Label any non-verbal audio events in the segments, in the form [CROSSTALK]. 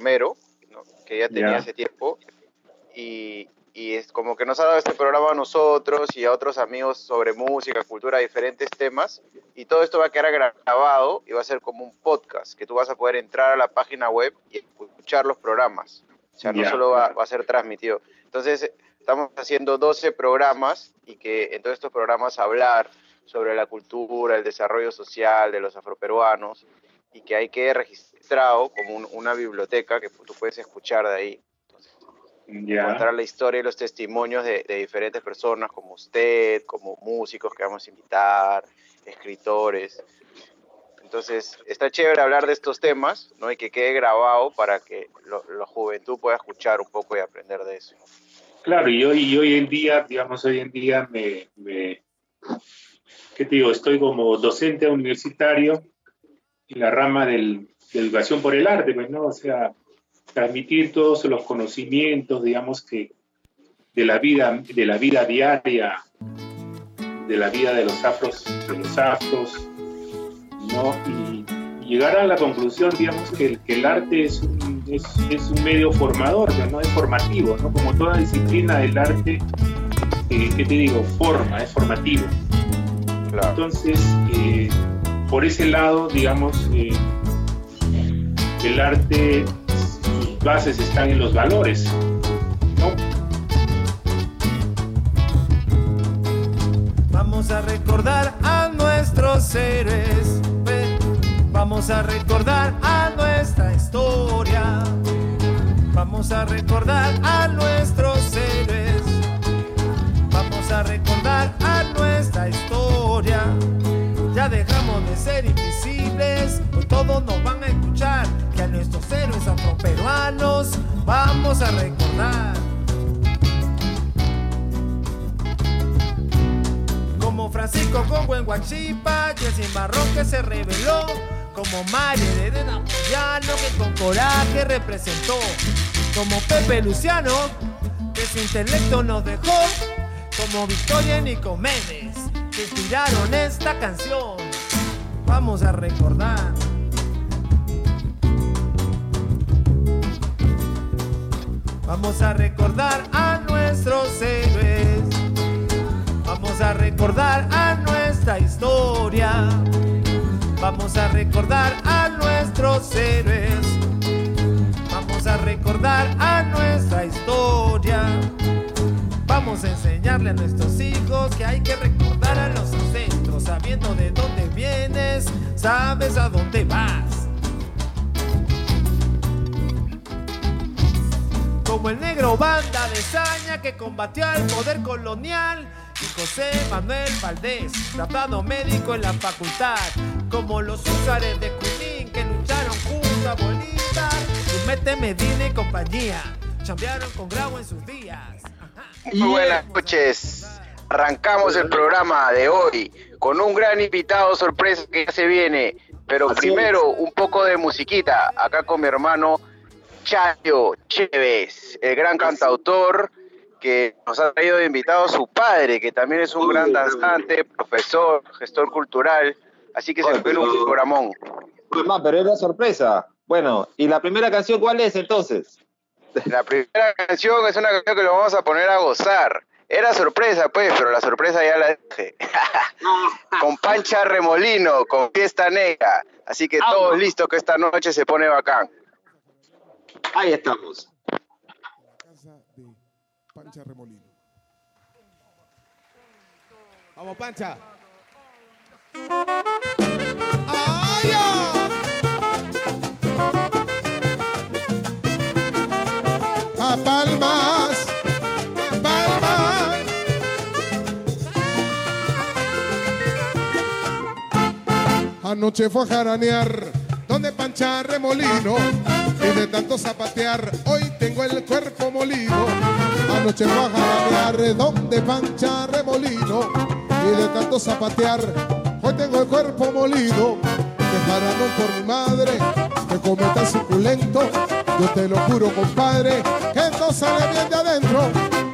Romero, que ya tenía hace tiempo, y, y es como que nos ha dado este programa a nosotros y a otros amigos sobre música, cultura, diferentes temas, y todo esto va a quedar grabado y va a ser como un podcast, que tú vas a poder entrar a la página web y escuchar los programas. O sea, no solo va, va, a ser transmitido. Entonces, estamos haciendo 12 programas y que en todos estos programas hablar sobre la cultura, el desarrollo social de los afroperuanos y que hay que registrado como una biblioteca que tú puedes escuchar de ahí. Encontrar la historia y los testimonios de, diferentes personas como usted, como músicos que vamos a invitar, escritores. Entonces, está chévere hablar de estos temas, ¿no? Y que quede grabado para que la juventud pueda escuchar un poco y aprender de eso. Claro, y hoy, hoy en día, digamos, hoy en día me, me, ¿qué te digo? Estoy como docente universitario en la rama del, de educación por el arte, pues, ¿no? O sea, transmitir todos los conocimientos, digamos que de la vida, de la vida diaria, de la vida de los afros, de los afros, ¿no? Y, llegar a la conclusión, digamos, que, que el arte es un, es, es un, medio formador, ¿no? Es formativo, ¿no? Como toda disciplina del arte, eh, ¿qué te digo? Forma, es formativo. Entonces, eh, por ese lado, digamos, eh, el arte bases están en los valores. Vamos a recordar a nuestros héroes. Vamos a recordar a nuestra historia. Vamos a recordar a nuestros héroes. Vamos a recordar a nuestra historia. Ser invisibles, hoy todos nos van a escuchar que a nuestros héroes afroperuanos vamos a recordar. Como Francisco Congo en Guachipa, Jessy Marrón que se reveló, como María de Moyano que con coraje representó, como Pepe Luciano que su intelecto nos dejó, como Victoria Nicomedes que inspiraron esta canción. Vamos a recordar. Vamos a recordar a nuestros héroes. Vamos a recordar a nuestra historia. Vamos a recordar a nuestros héroes. Vamos a recordar a nuestra historia. Vamos a enseñarle a nuestros hijos que hay que recordar a los ancestros, sabiendo de dónde vienes, sabes a dónde vas. Como el negro banda de saña que combatió al poder colonial y José Manuel Valdés, tratado médico en la facultad, como los usuarios de Junín que lucharon junto a Bolívar, Mete Medina y compañía, chambearon con Grau en sus días. Muy buenas noches. Arrancamos el programa de hoy con un gran invitado sorpresa que ya se viene. Pero primero, un poco de musiquita. Acá con mi hermano Chayo Chévez, el gran cantautor que nos ha traído de invitado su padre, que también es un gran danzante, profesor, gestor cultural. Así que se fue un programón. pero era sorpresa. Bueno, ¿y la primera canción cuál es entonces? La primera canción es una canción que lo vamos a poner a gozar. Era sorpresa, pues, pero la sorpresa ya la dejé. [LAUGHS] con Pancha Remolino, con Fiesta Negra. Así que todos listos que esta noche se pone bacán. Ahí estamos. casa de Pancha Remolino. Vamos, Pancha. Palmas, palmas. Anoche fue a jaranear donde pancha remolino y de tanto zapatear hoy tengo el cuerpo molido. Anoche fue a jaranear donde pancha remolino y de tanto zapatear hoy tengo el cuerpo molido. Que por mi madre que come tan suculento yo te lo juro, compadre, que esto sale bien de adentro.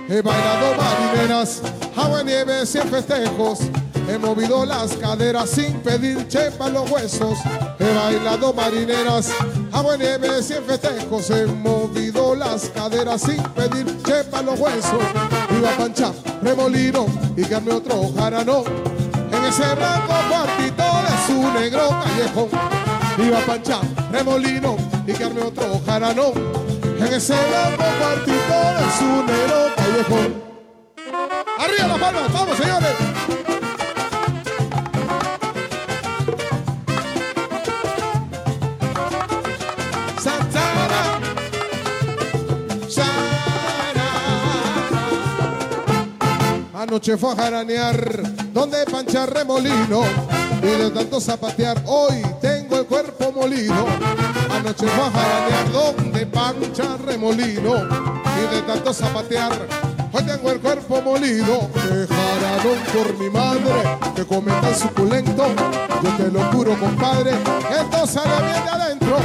He bailado marineras, agua, nieve, y festejos. He movido las caderas sin pedir chepa los huesos. He bailado marineras, agua nieve, cien festejos, he movido las caderas sin pedir chepa los huesos. Iba a pancha, remolino y darme otro jarano. En ese blanco cuartito de su negro callejón. Iba a pancha, remolino y darme otro jarano. En ese blanco cuartito de su negro callejón. Arriba las palmas, vamos señores. Anoche fue a jaranear donde pancha remolino y de tanto zapatear hoy tengo el cuerpo molido. Anoche fue a jaranear donde pancha remolino y de tanto zapatear hoy tengo el cuerpo molido. Que jaranón por mi madre que come tan suculento. Yo te lo juro compadre, esto sale bien de adentro.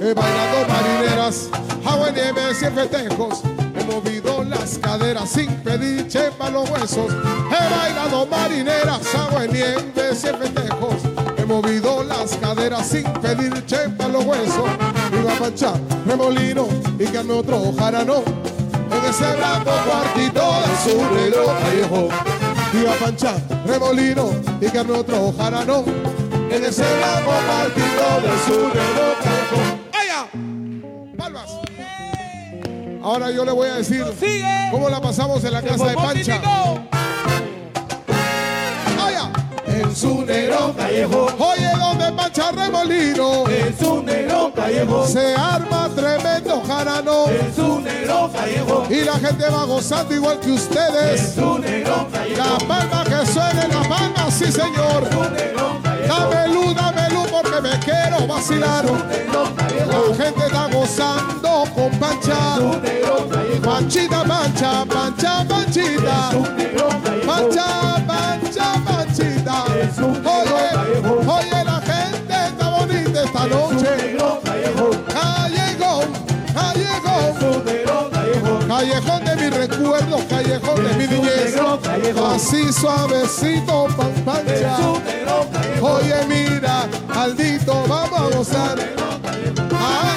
He bailado marineras, agua y festejos. He movido las caderas sin pedir chepa los huesos. He bailado marineras, agua y festejos. Movido las caderas sin pedir chepa los huesos. Iba a panchar, remolino y que me otro jarano. En ese blanco cuartito de su negro callejón. Iba a panchar, remolino y que me otro jarano. En ese blanco cuartito de su callejón. ¡Vaya! ¡Palmas! Ahora yo le voy a decir cómo la pasamos en la casa de Pancha. En su negro callejón, Oye, donde Pancha Remolino. En su negro callejón, se arma tremendo jarano. En su negro callejón, y la gente va gozando igual que ustedes. su negro La callejón, palma que suene, la palma, sí señor. su negro callejón, Dame luz, dame luz porque me quiero vacilar. La gente está gozando con Pancha. Panchita, pancha, mis recuerdos, callejón de mi niñez. Así suavecito, pan pancha. Oye, mira, Aldito, vamos a gozar. Ah, ah,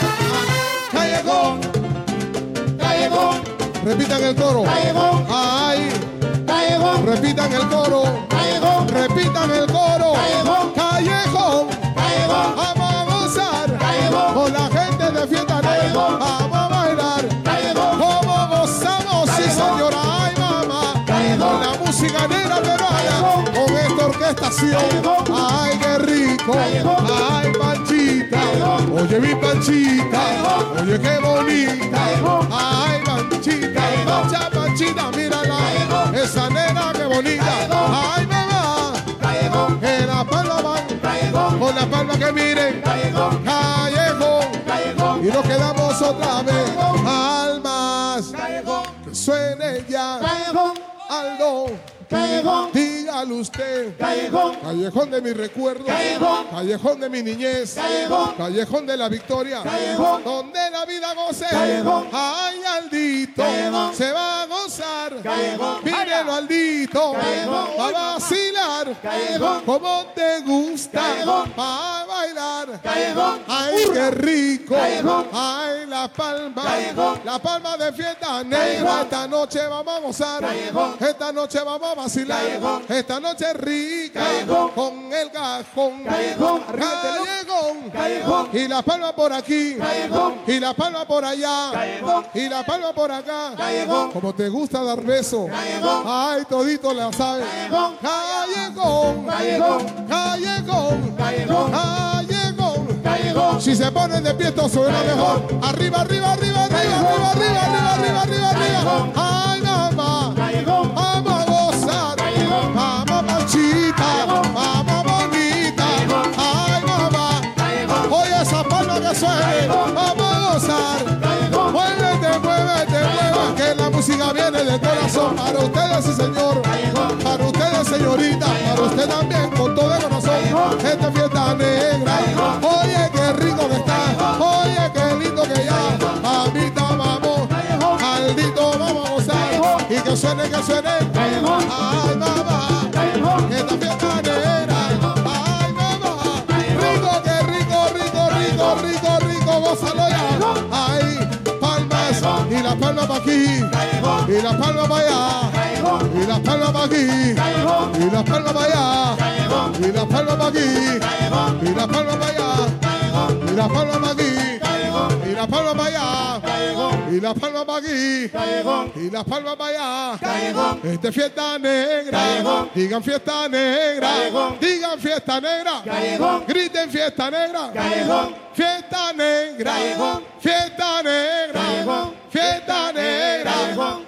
Callejón, callejón, repitan el coro. callejón, Ay, callejón, repitan el coro. callejón, Repitan el coro. Callejón. Callejón, vamos a gozar. Con la gente de fiesta Callejón. Negra peruana. Callejón. Con esta orquestación. Ay, qué rico. Ay, Panchita. Oye, mi Panchita. Oye, qué bonita. Ay, Panchita. Pancha, Panchita, mírala. Esa nena, qué bonita. Ay, callejón, Que la palma van. Con la palma que miren. callejón, Y nos quedamos otra vez. Almas. Que suene ya. callejón, Aldo, fuego dígalo usted. callejón, Callejón de mis recuerdos. Callejón. Callejón de mi niñez. Callejón. Callejón de la victoria. Callejón. Donde la vida goce. Callejón. Ay, Aldito. Callejón. Se va a gozar. Callejón. Mírelo, Aldito. Callejón. Va a vacilar. Callejón. Como te gusta. Callejón. Va a bailar. callejón, Ay, qué rico. Callejón. Ay, la palma. Callejón. La palma de fiesta. Callejón. Esta noche vamos a gozar. Callejón. Esta noche vamos a vacilar. Callejón. Esta noche rica. Callejón. Con el cajón. Callejón. Callejón. Callejón. Y la palma por aquí. Callejón. Y la palma por allá. Callejón. Y la palma por acá. Callejón. Como te gusta dar beso. Callejón. Ay, todito la sabe. Callejón. Callejón. Callejón. Callejón. Callejón. Callejón. callejón, Si se ponen de pie, esto suena mejor. Arriba, arriba, arriba, arriba, arriba, arriba, arriba, arriba, arriba, arriba. para ustedes, sí señor, para ustedes, señorita, para usted también, con todo de corazón, esta fiesta negra. Oye, qué rico que está, oye, qué lindo que ya, mamita, vamos, maldito, vamos a gozar, y que suene, que suene, ay, mamá, esta fiesta negra. Ay, mamá, rico, que rico, rico, rico, rico, rico, gózalo ya. Ay, palmas, y la palma para aquí y la palma para allá, y la palma para aquí, y la palma para allá, y la palma para aquí, y la palma para allá, y la palma aquí, y la palma para allá, y la palma para aquí, y la palma para allá. Este fiesta negra, digan fiesta negra, digan fiesta negra, griten fiesta negra, fiesta negra, fiesta negra, fiesta negra,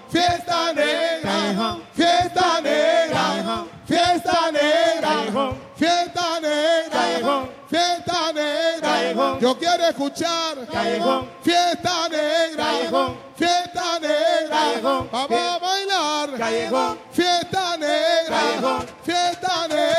fiesta negra, fiesta negra, fiesta negra, fiesta negra, fiesta negra. Yo quiero escuchar fiesta negra, fiesta negra. Vamos a bailar fiesta negra, fiesta negra.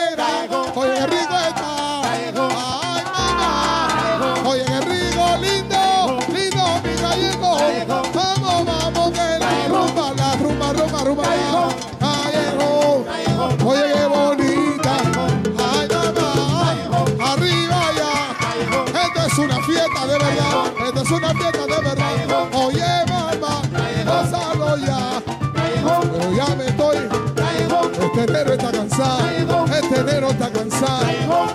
Este enero está cansado. Este enero está cansado.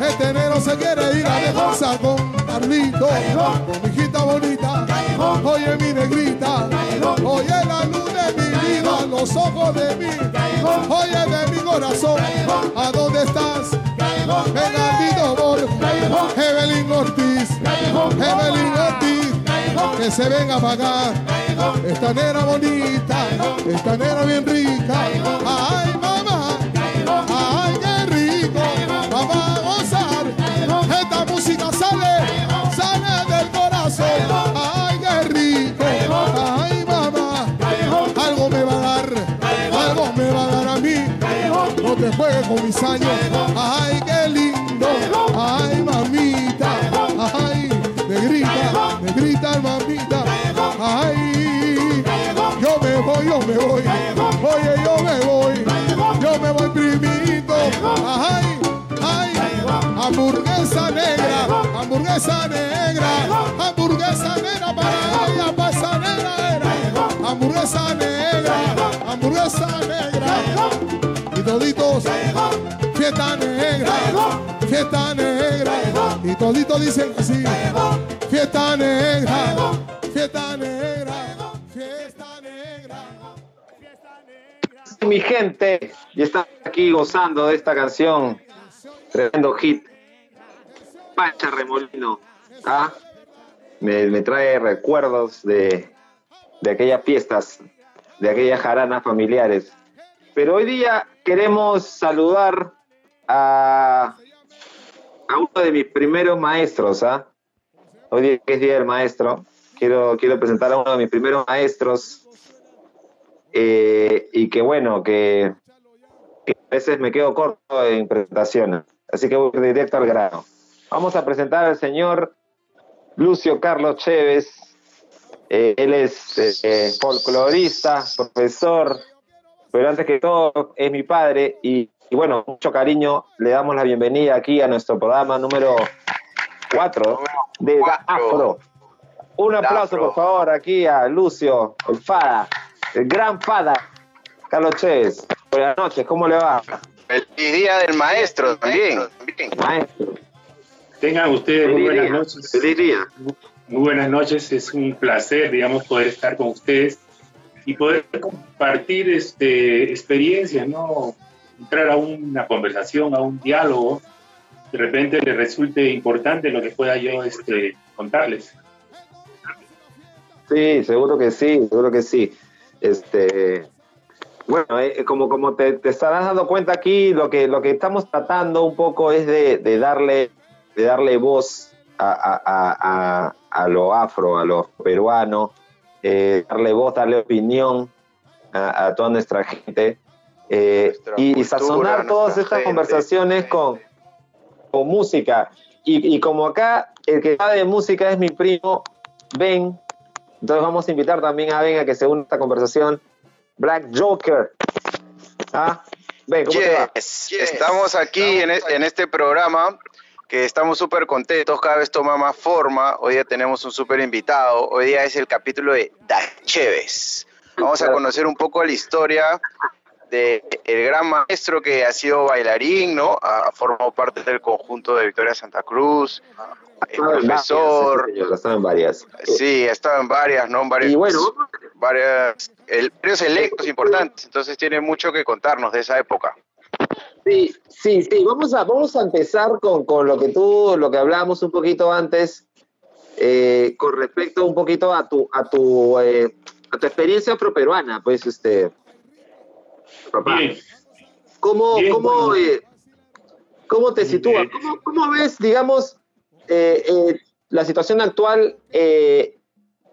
Este enero se quiere ir a descansar con Carlito. Con mi hijita bonita. Oye, mi negrita. Oye, la luz de mi vida. Los ojos de mí. Oye, de mi corazón. ¿A dónde estás? Bernardito Borja. Evelyn Ortiz. Evelyn Ortiz. Que se venga a pagar. Esta nena bonita. Esta nena bien rica. Ay, Juegues con mis años. Ay, qué lindo. Ay, mamita. Ay, negrita, negrita, mamita. Ay, yo me voy, yo me voy. Oye, yo me voy. Yo me voy primito. Ay, ay, hamburguesa negra, hamburguesa negra, hamburguesa negra para ella, para esa negra. Hamburguesa negra, hamburguesa negra. Toditos, fiesta negra, fiesta negra. Y toditos dicen así, fiesta negra, fiesta negra, fiesta negra. mi gente, y está aquí gozando de esta canción, tremendo hit, Pacha Remolino, ¿ah? me, me trae recuerdos de, de aquellas fiestas, de aquellas jaranas familiares. Pero hoy día queremos saludar a, uno de mis primeros maestros, ¿ah? Hoy día es Día del Maestro, quiero, quiero presentar a uno de mis primeros maestros, eh, y que bueno, que, a veces me quedo corto en presentaciones, así que voy directo al grano. Vamos a presentar al señor Lucio Carlos Chévez. Eh, él es eh, folclorista, profesor, pero antes que todo es mi padre y, y bueno, mucho cariño, le damos la bienvenida aquí a nuestro programa número 4 de Cuatro. Afro. Un aplauso, Afro. por favor, aquí a Lucio, el Fada, el gran Fada, Carlos Chévez. Buenas noches, ¿cómo le va? Feliz día del maestro también. Maestro. Tengan ustedes muy buenas día. noches. Feliz día. Muy buenas noches, es un placer, digamos, poder estar con ustedes y poder compartir este, experiencias, ¿no? Entrar a una conversación, a un diálogo, de repente les resulte importante lo que pueda yo este, contarles. Sí, seguro que sí, seguro que sí. Este, bueno, eh, como, como te, te estarás dando cuenta aquí, lo que, lo que estamos tratando un poco es de, de darle, de darle voz a- a- a- a lo afro, a lo peruano, eh, darle voz, darle opinión a, a toda nuestra gente eh, Nuestra y, cultura, sazonar todas estas gente. conversaciones con, con música. Y, y como acá el que sabe de música es mi primo Ben, entonces vamos a invitar también a Ben a que se una a esta conversación. Black Joker. ¿Ah? Ben, ¿cómo te va? Yes, Estamos aquí en, e- en este programa que estamos súper contentos, cada vez toma más forma. Hoy día tenemos un súper invitado. Hoy día es el capítulo de Dacheves. Vamos a conocer un poco la historia del el gran maestro que ha sido bailarín, ¿no? Ha formado parte del conjunto de Victoria Santa Cruz, el profesor. Ha estado en varias. Sí, ha estado en varias, ¿no? En varias, Y bueno, varias, el, varios electos importantes. Entonces tiene mucho que contarnos de esa época. Sí, sí, sí. Vamos a, vamos a empezar con, con lo que tú, lo que hablábamos un poquito antes, eh, con respecto un poquito a tu, a tu, eh, a tu experiencia afroperuana, pues, este, papá. Bien, ¿Cómo, Bien, cómo, bueno. eh, cómo te sitúas? ¿Cómo, cómo ves, digamos, la situación actual eh,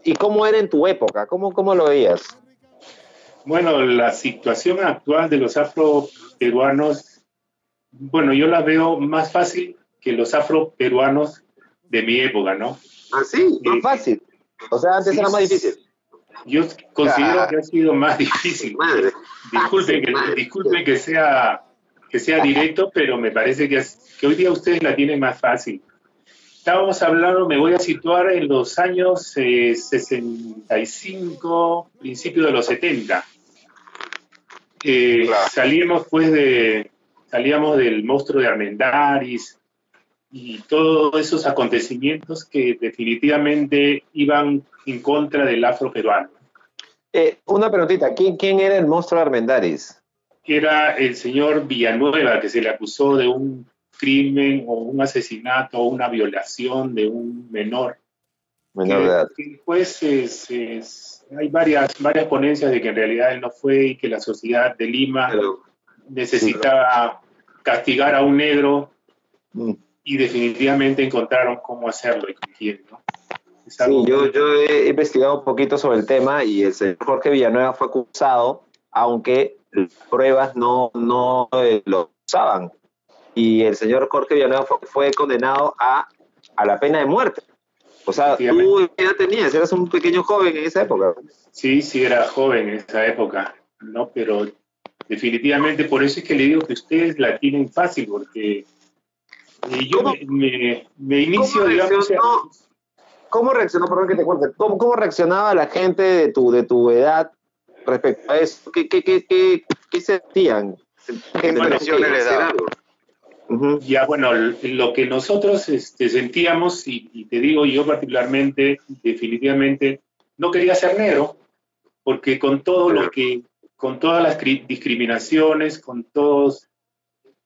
y cómo era en tu época? ¿Cómo, cómo lo veías? Bueno, la situación actual de los afroperuanos, bueno, yo la veo más fácil que los afroperuanos de mi época, ¿no? Así, más Sí. fácil. O sea, antes Sí, era más sí. difícil. Yo considero Ah. que ha sido más difícil. [LAUGHS] Madre. Disculpen que, Madre. disculpen que sea que sea directo, pero me parece que, hoy día ustedes la tienen más fácil. Estábamos hablando, me voy a situar en los años eh, 65, principio de los 70. Eh, Claro. Salíamos pues de, salíamos del monstruo de Armendáriz y todos esos acontecimientos que definitivamente iban en contra del afro peruano. Eh, una preguntita, ¿quién, ¿quién era el monstruo de Armendáriz? era el señor Villanueva, que se le acusó de un crimen o un asesinato o una violación de un menor. Menor de edad. después es- es- hay varias, varias ponencias de que en realidad él no fue y que la sociedad de Lima Pero, necesitaba castigar a un negro mm, y definitivamente encontraron cómo hacerlo y con quién. ¿no? Sí, yo, yo he investigado un poquito sobre el tema y el señor Jorge Villanueva fue acusado, aunque las pruebas no, no eh, lo acusaban. Y el señor Jorge Villanueva fue, fue condenado a, a la pena de muerte. O sea, tú qué edad tenías, eras un pequeño joven en esa época. Sí, sí, era joven en esa época, ¿no? Pero definitivamente por eso es que le digo que ustedes la tienen fácil, porque eh, yo ¿Cómo- me, me- me inicio, cómo digamos, reaccionó? ¿Cómo reaccionó, perdón que te cuente, cómo, cómo reaccionaba la gente de tu, de tu edad respecto a eso? ¿Qué, qué, qué, qué, qué sentían? ¿Qué impresiones les daba? Ya, bueno, lo que nosotros este, sentíamos, y, y te digo yo particularmente, definitivamente, no quería ser negro, porque con todo lo que, con todas las cri- discriminaciones, con todos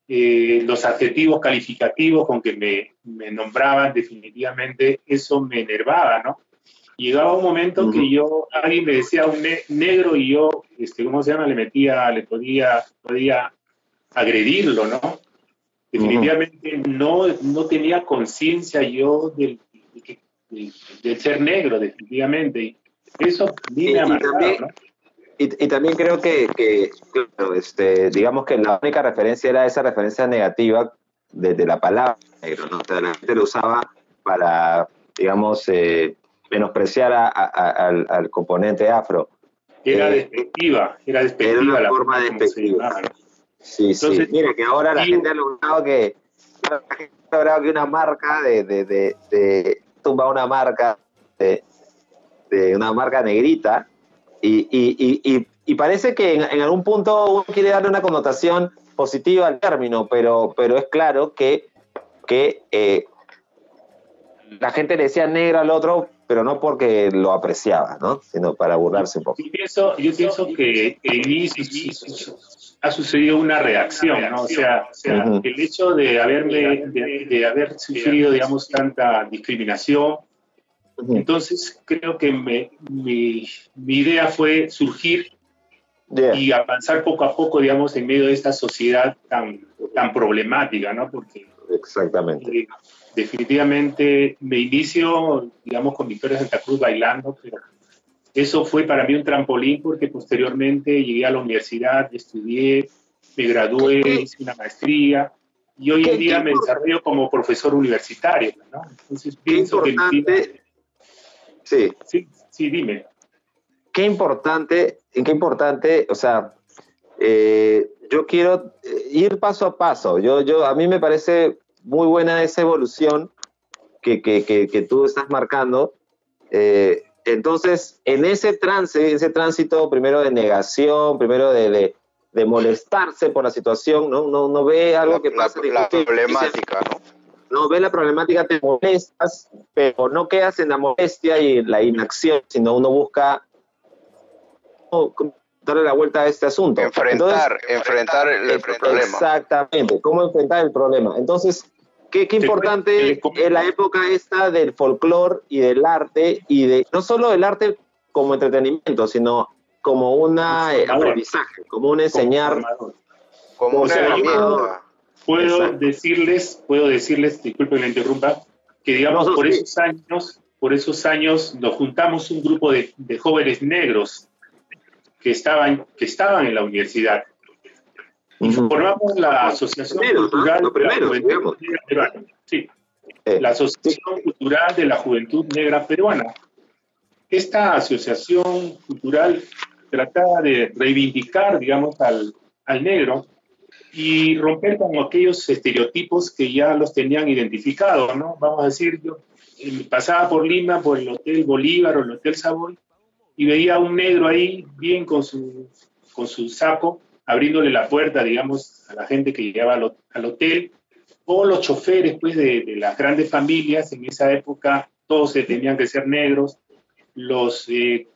eh, los adjetivos calificativos con que me, me nombraban, definitivamente eso me enervaba, ¿no? Llegaba un momento que yo, alguien me decía un ne- negro y yo, este, ¿cómo se llama? Le metía, le podía, podía agredirlo, ¿no? Definitivamente no, no tenía conciencia yo del, del ser negro, definitivamente. Y eso a mí me ha y marcado, también- ¿no? Y, y también creo que, que, este, digamos que la única referencia era esa referencia negativa de, de la palabra negro, ¿no? O sea, la gente lo usaba para, digamos, eh, menospreciar a- a- a- al, al componente afro. Era Eh, despectiva, era despectiva una la forma despectiva. Sí, sí. Entonces, Mira que ahora la y- gente ha logrado que, la gente ha logrado que una marca de, de, de, de- tumba una marca de, de una marca negrita y, y, y, y, y parece que en, en algún punto uno quiere darle una connotación positiva al término, pero, pero es claro que, que eh, la gente le decía negro al otro, pero no porque lo apreciaba, ¿no? sino para burlarse un poco. Yo pienso, yo pienso que en mí ha sucedido una reacción, ¿no? O sea, o sea, el hecho de haberme, de, de haber sufrido, digamos, tanta discriminación, entonces creo que me- mi, mi idea fue surgir Yeah. y avanzar poco a poco, digamos, en medio de esta sociedad tan, tan problemática, ¿no? Porque Exactamente. eh, definitivamente me inicio, digamos, con Victoria Santa Cruz bailando, pero eso fue para mí un trampolín porque posteriormente llegué a la universidad, estudié, me gradué, hice una maestría y hoy ¿Qué- en día me desarrollo como profesor universitario, ¿no? Entonces Qué pienso que sí, sí, sí, dime. qué importante, en qué importante, o sea, eh, yo quiero eh, ir paso a paso. Yo, yo, a mí me parece muy buena esa evolución que, que, que, tú estás marcando. Eh, entonces, en ese trance, ese tránsito primero de negación, primero de, de, molestarse por la situación, ¿no? No, no ve algo que pasa. La, problemática, ¿no? No ve la problemática, te molestas, pero no quedas en la molestia y en la inacción, sino uno busca darle la vuelta a este asunto. Enfrentar, enfrentar el, problema. Exactamente, cómo enfrentar el problema. Entonces, qué, qué importante es la época esta del folclore y del arte, y de no solo del arte como entretenimiento, sino como una eh, aprendizaje, como un enseñar. Como, una herramienta. Puedo decirles, puedo decirles, disculpen la interrumpa, que digamos por esos años, por esos años nos juntamos un grupo de, de jóvenes negros que estaban, que estaban en la universidad. Y formamos la Asociación Cultural de la Juventud Negra Peruana. Sí, eh, la Asociación Cultural de la Juventud Negra Peruana. Esta asociación cultural trataba de reivindicar, digamos, al, al negro y romper con aquellos estereotipos que ya los tenían identificados, ¿no? Vamos a decir, yo eh, pasaba por Lima, por el Hotel Bolívar o el Hotel Savoy, y veía a un negro ahí, bien con su, con su saco, abriéndole la puerta, digamos, a la gente que llegaba al, hotel, o los choferes, pues, de, las grandes familias, en esa época todos se tenían que ser negros, los, eh,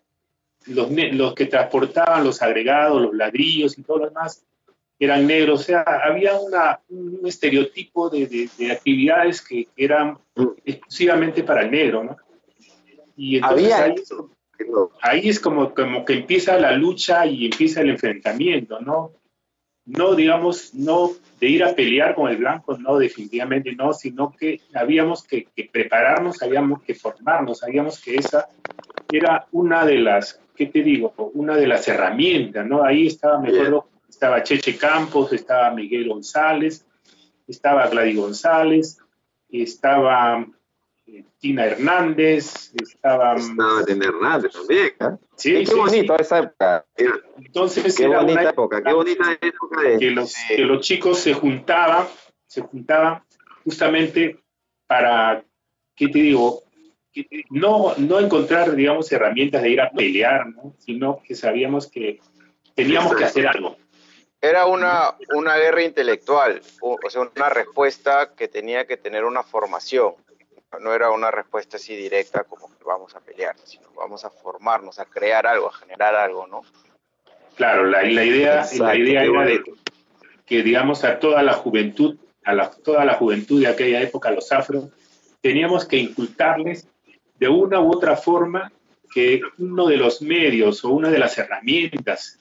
los, los, que transportaban los agregados, los ladrillos y todo lo demás, eran negros, o sea, había una, un estereotipo de, de, actividades que eran exclusivamente para el negro, ¿no? Y entonces había ahí es como, como que empieza la lucha y empieza el enfrentamiento, ¿no? No, digamos, no de ir a pelear con el blanco, no, definitivamente no, sino que habíamos que, prepararnos, habíamos que formarnos, sabíamos que esa era una de las, ¿qué te digo? Una de las herramientas, ¿no? Ahí estaba, me acuerdo, estaba Cheche Campos, estaba Miguel González, estaba Gladys González, estaba Tina Hernández, estaba... Estaba Tina Hernández también, ¿eh? Sí, qué bonito esa época. Entonces qué bonita época, qué bonita época que, los, que los chicos se juntaban, se juntaban justamente para, ¿qué te digo? No, no encontrar, digamos, herramientas de ir a pelear, ¿no? sino que sabíamos que teníamos que hacer algo. Era una, una guerra intelectual, o sea, una respuesta que tenía que tener una formación no era una respuesta así directa como que vamos a pelear, sino vamos a formarnos, a crear algo, a generar algo, ¿no? Claro, la, la idea, la idea era de que, digamos, a toda la juventud, a la, toda la juventud de aquella época, los afros, teníamos que incultarles de una u otra forma que uno de los medios o una de las herramientas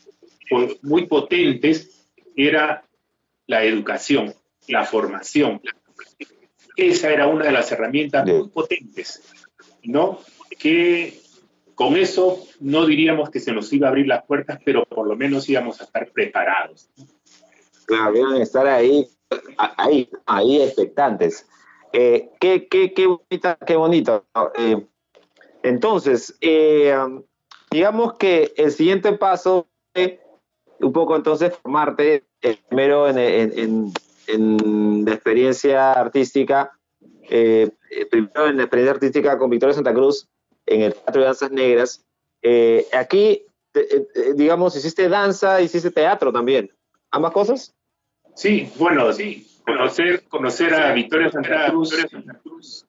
muy potentes era la educación, la formación, esa era una de las herramientas muy potentes, ¿no? Que con eso no diríamos que se nos iba a abrir las puertas, pero por lo menos íbamos a estar preparados. Claro, iban a estar ahí, ahí, ahí expectantes. Eh, qué, qué, qué, bonita, qué bonito. Eh, entonces, eh, digamos que el siguiente paso es un poco entonces formarte primero en, en, en la experiencia artística, eh, eh, primero en la experiencia artística con Victoria Santa Cruz en el Teatro de Danzas Negras. Eh, aquí, digamos, hiciste danza, hiciste teatro también. ¿Ambas cosas? Sí, bueno, sí. Conocer, conocer a Victoria Santa Cruz,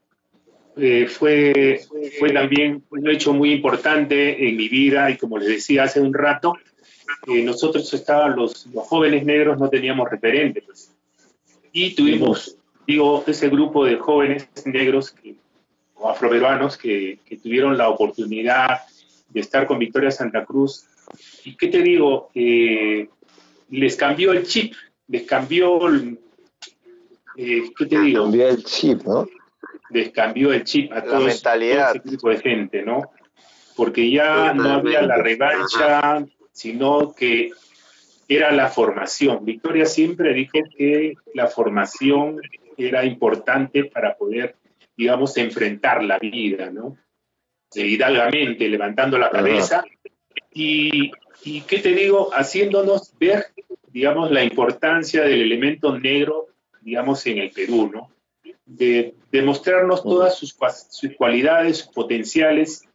fue, fue también un hecho muy importante en mi vida y como les decía hace un rato, nosotros estábamos, los, los, jóvenes negros no teníamos referentes. Pues. Y tuvimos, digo, ese grupo de jóvenes negros o afroperuanos que, que, tuvieron la oportunidad de estar con Victoria Santa Cruz. ¿Y qué te digo? Eh, les cambió el chip, les cambió el, eh, ¿qué te digo? Cambió el chip, ¿no? Les cambió el chip a todos, ese tipo de gente, ¿no? Porque ya no había la revancha, sino que era la formación. Victoria siempre dijo que la formación era importante para poder, digamos, enfrentar la vida, ¿no? Hidalgamente, levantando la cabeza. Y, y, ¿qué te digo? Haciéndonos ver, digamos, la importancia del elemento negro, digamos, en el Perú, ¿no? de, mostrarnos todas sus, sus, cualidades, sus potenciales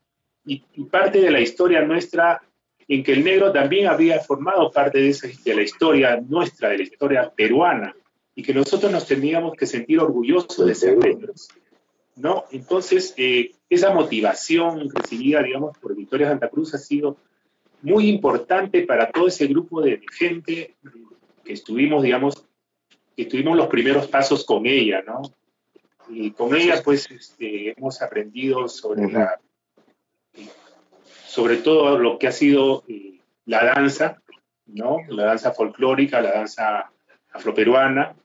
y, parte de la historia nuestra en que el negro también había formado parte de, esa, de la historia nuestra, de la historia peruana, y que nosotros nos teníamos que sentir orgullosos de ser negros. ¿no? Entonces, eh, esa motivación recibida, digamos, por Victoria Santa Cruz ha sido muy importante para todo ese grupo de gente que estuvimos, digamos, que tuvimos los primeros pasos con ella, ¿no? Y con ella, pues, este, hemos aprendido sobre la, sobre todo lo que ha sido eh, la danza, ¿no? La danza folclórica, la danza afroperuana,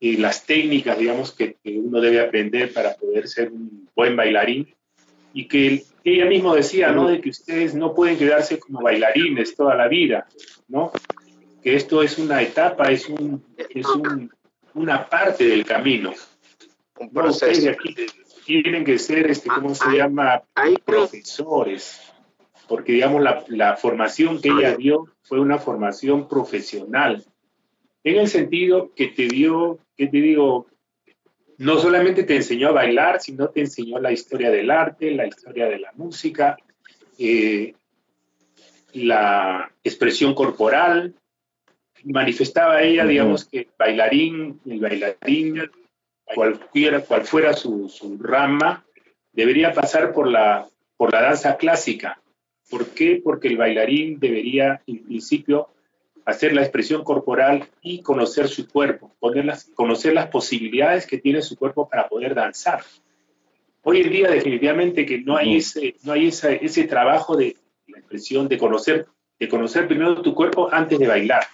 y las técnicas, digamos, que, uno debe aprender para poder ser un buen bailarín. Y que ella misma decía, ¿no? De que ustedes no pueden quedarse como bailarines toda la vida, ¿no? Que esto es una etapa, es, un, es un, una parte del camino. Un proceso. aquí tienen que ser, este, ¿cómo se llama? Profesores. Porque, digamos, la, la formación que ella dio fue una formación profesional en el sentido que te dio, que te digo, no solamente te enseñó a bailar, sino te enseñó la historia del arte, la historia de la música, eh, la expresión corporal. Manifestaba ella, digamos, que bailarín, el bailarín, cualquiera, cual fuera su, su, rama, debería pasar por la, por la danza clásica. ¿Por qué? Porque el bailarín debería, en principio, hacer la expresión corporal y conocer su cuerpo, conocer las posibilidades que tiene su cuerpo para poder danzar. Hoy en día definitivamente que no hay ese, no hay ese trabajo de la expresión, de conocer, de conocer primero tu cuerpo antes de bailar,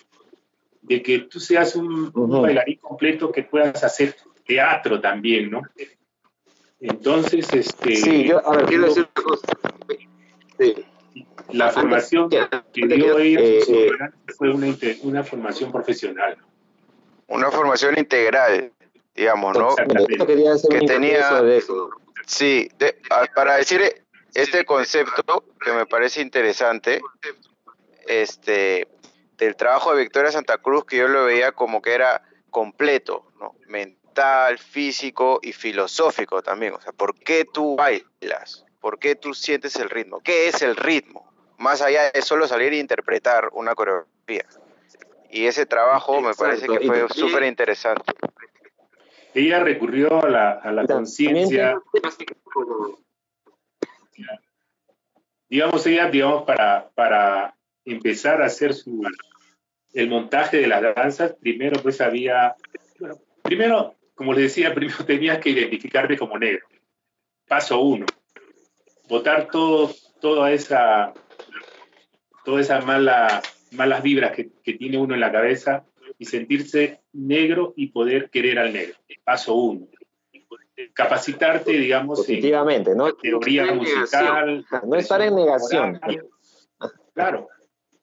de que tú seas un, bailarín completo que puedas hacer teatro también, ¿no? Entonces, este... Sí, yo, a ver, quiero decir una cosa. Sí la formación que dio ella eh, fue una, una, formación profesional. Una formación integral, digamos, ¿no? que tenía... Sí, para decir este concepto que me parece interesante, este, del trabajo de Victoria Santa Cruz, que yo lo veía como que era completo, ¿no? mental, físico y filosófico también. O sea, ¿por qué tú bailas? ¿Por qué tú sientes el ritmo? ¿Qué es el ritmo? Más allá de solo salir e interpretar una coreografía. Y ese trabajo me parece que fue súper interesante. Ella recurrió a la, a la conciencia. Digamos, ella, digamos, para, para empezar a hacer su, el montaje de las danzas, primero pues había, bueno, primero, como les decía, primero [LAUGHS] tenías que identificarte como negro. Paso uno botar todo, toda esa, todas esas mala, malas vibras que, tiene uno en la cabeza y sentirse negro y poder querer al negro. Paso uno. Capacitarte, digamos, Positivamente, ¿no? teoría musical. No estar en negación. Claro.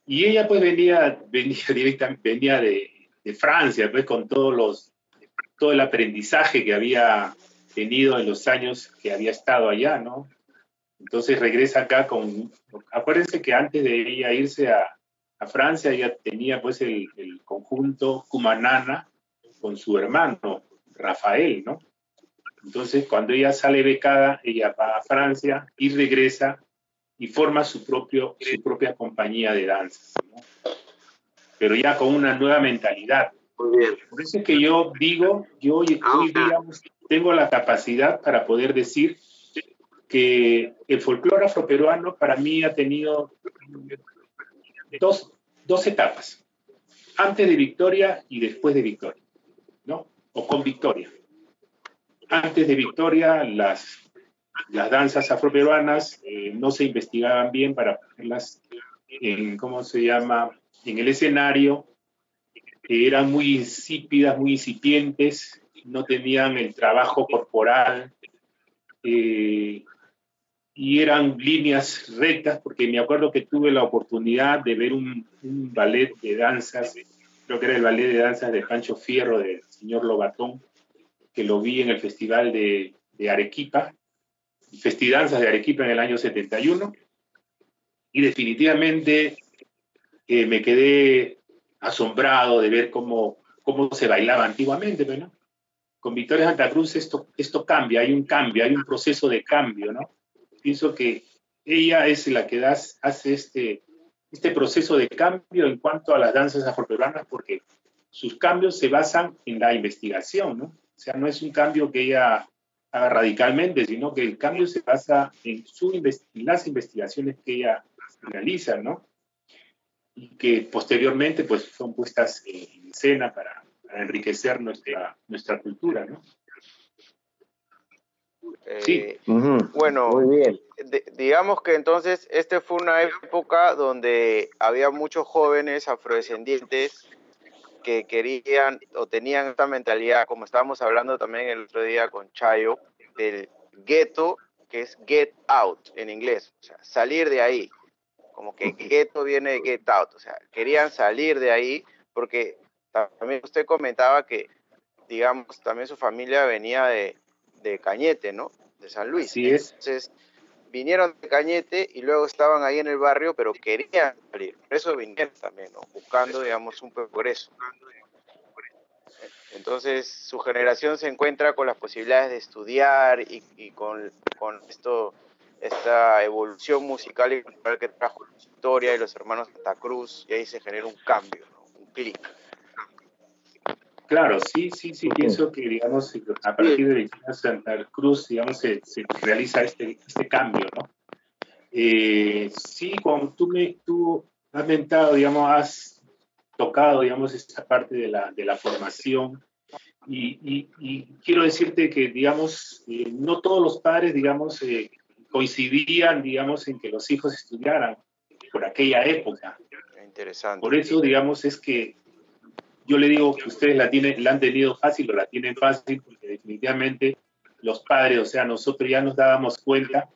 Y ella pues venía, venía, venía de, de Francia, pues con todos los, todo el aprendizaje que había tenido en los años que había estado allá, ¿no? Entonces regresa acá con, acuérdense que antes de ella irse a, a Francia, ella tenía pues el, el, conjunto Cumanana con su hermano Rafael, ¿no? Entonces cuando ella sale becada, ella va a Francia y regresa y forma su, propio, su propia compañía de danza, ¿no? Pero ya con una nueva mentalidad. Muy bien. Por eso es que yo digo, yo hoy, hoy digamos, tengo la capacidad para poder decir que el folclore afroperuano para mí ha tenido dos, dos etapas, antes de Victoria y después de Victoria, ¿no? O con Victoria. Antes de Victoria, las, las danzas afroperuanas eh, no se investigaban bien para ponerlas en, ¿cómo se llama?, en el escenario, eran muy insípidas, muy incipientes, no tenían el trabajo corporal, eh, y eran líneas rectas, porque me acuerdo que tuve la oportunidad de ver un, ballet de danzas, creo que era el ballet de danzas de Pancho Fierro, del señor Lobatón, que lo vi en el Festival de, de Arequipa, Festidanzas de Arequipa en el año 71, y definitivamente eh, me quedé asombrado de ver cómo, cómo se bailaba antiguamente, ¿no? con Victoria Santa Cruz esto, esto cambia, hay un cambio, hay un proceso de cambio, ¿no? Pienso que ella es la que da, hace este, este proceso de cambio en cuanto a las danzas afroperuanas porque sus cambios se basan en la investigación, ¿no? O sea, no es un cambio que ella haga radicalmente, sino que el cambio se basa en, su las investigaciones que ella realiza, ¿no? Y que posteriormente pues son puestas en escena para, enriquecer nuestra, nuestra cultura, ¿no? Sí. Eh, bueno, Muy bien. digamos que entonces esta fue una época donde había muchos jóvenes afrodescendientes que querían o tenían esta mentalidad, como estábamos hablando también el otro día con Chayo, del ghetto, que es get out en inglés, o sea, salir de ahí. Como que ghetto viene de get out, o sea, querían salir de ahí porque también usted comentaba que, digamos, también su familia venía de, de Cañete, ¿no? De San Luis. Es. Entonces, vinieron de Cañete y luego estaban ahí en el barrio, pero querían salir. Por eso vinieron también, ¿no? Buscando, digamos, un progreso. Entonces, su generación se encuentra con las posibilidades de estudiar y, con, con, esto, esta evolución musical y cultural que trajo la historia y los hermanos Santa Cruz, y ahí se genera un cambio, ¿no? un clic. Claro, sí, sí, sí, pienso que, digamos, a partir de Santa Cruz, digamos, se, realiza este, este cambio, ¿no? Eh, sí, cuando tú, me, tú has mentado, digamos, has tocado, digamos, esta parte de la, de la formación y, y, quiero decirte que, digamos, eh, no todos los padres, digamos, eh, coincidían, digamos, en que los hijos estudiaran por aquella época. Interesante. Por eso, digamos, es que yo le digo que ustedes la, tienen, la han tenido fácil o la tienen fácil porque definitivamente los padres, o sea, nosotros ya nos dábamos cuenta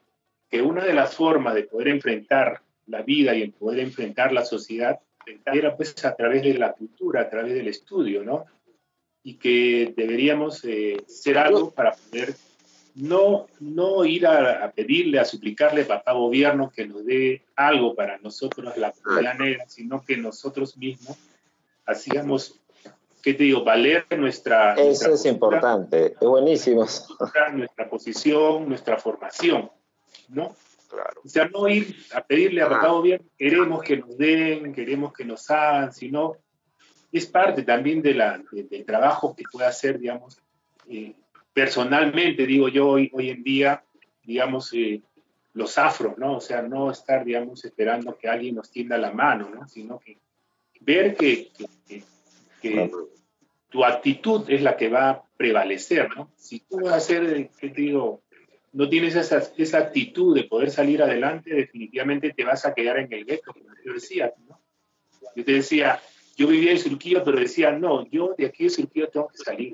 que una de las formas de poder enfrentar la vida y poder enfrentar la sociedad era pues a través de la cultura, a través del estudio, ¿no? Y que deberíamos eh, ser algo para poder no, no ir a, pedirle, a suplicarle a papá gobierno que nos dé algo para nosotros, la comunidad negra, sino que nosotros mismos hacíamos ¿qué te digo? Valer nuestra... Eso es importante, es buenísimo. Nuestra, posición, nuestra formación, ¿no? Claro. O sea, no ir a pedirle a papá gobierno, queremos que nos den, queremos que nos hagan, sino es parte también de la, del trabajo que puede hacer, digamos, eh, personalmente, digo yo, hoy, hoy en día, digamos, eh, los afros, ¿no? O sea, no estar, digamos, esperando que alguien nos tienda la mano, ¿no? Sino que ver que, que, tu actitud es la que va a prevalecer, ¿no? Si tú vas a ser, ¿qué te digo? No tienes esa, esa actitud de poder salir adelante, definitivamente te vas a quedar en el gueto, como te decía, ¿no? Yo te decía, yo vivía en Surquillo, pero decía, no, yo de aquí de Surquillo tengo que salir.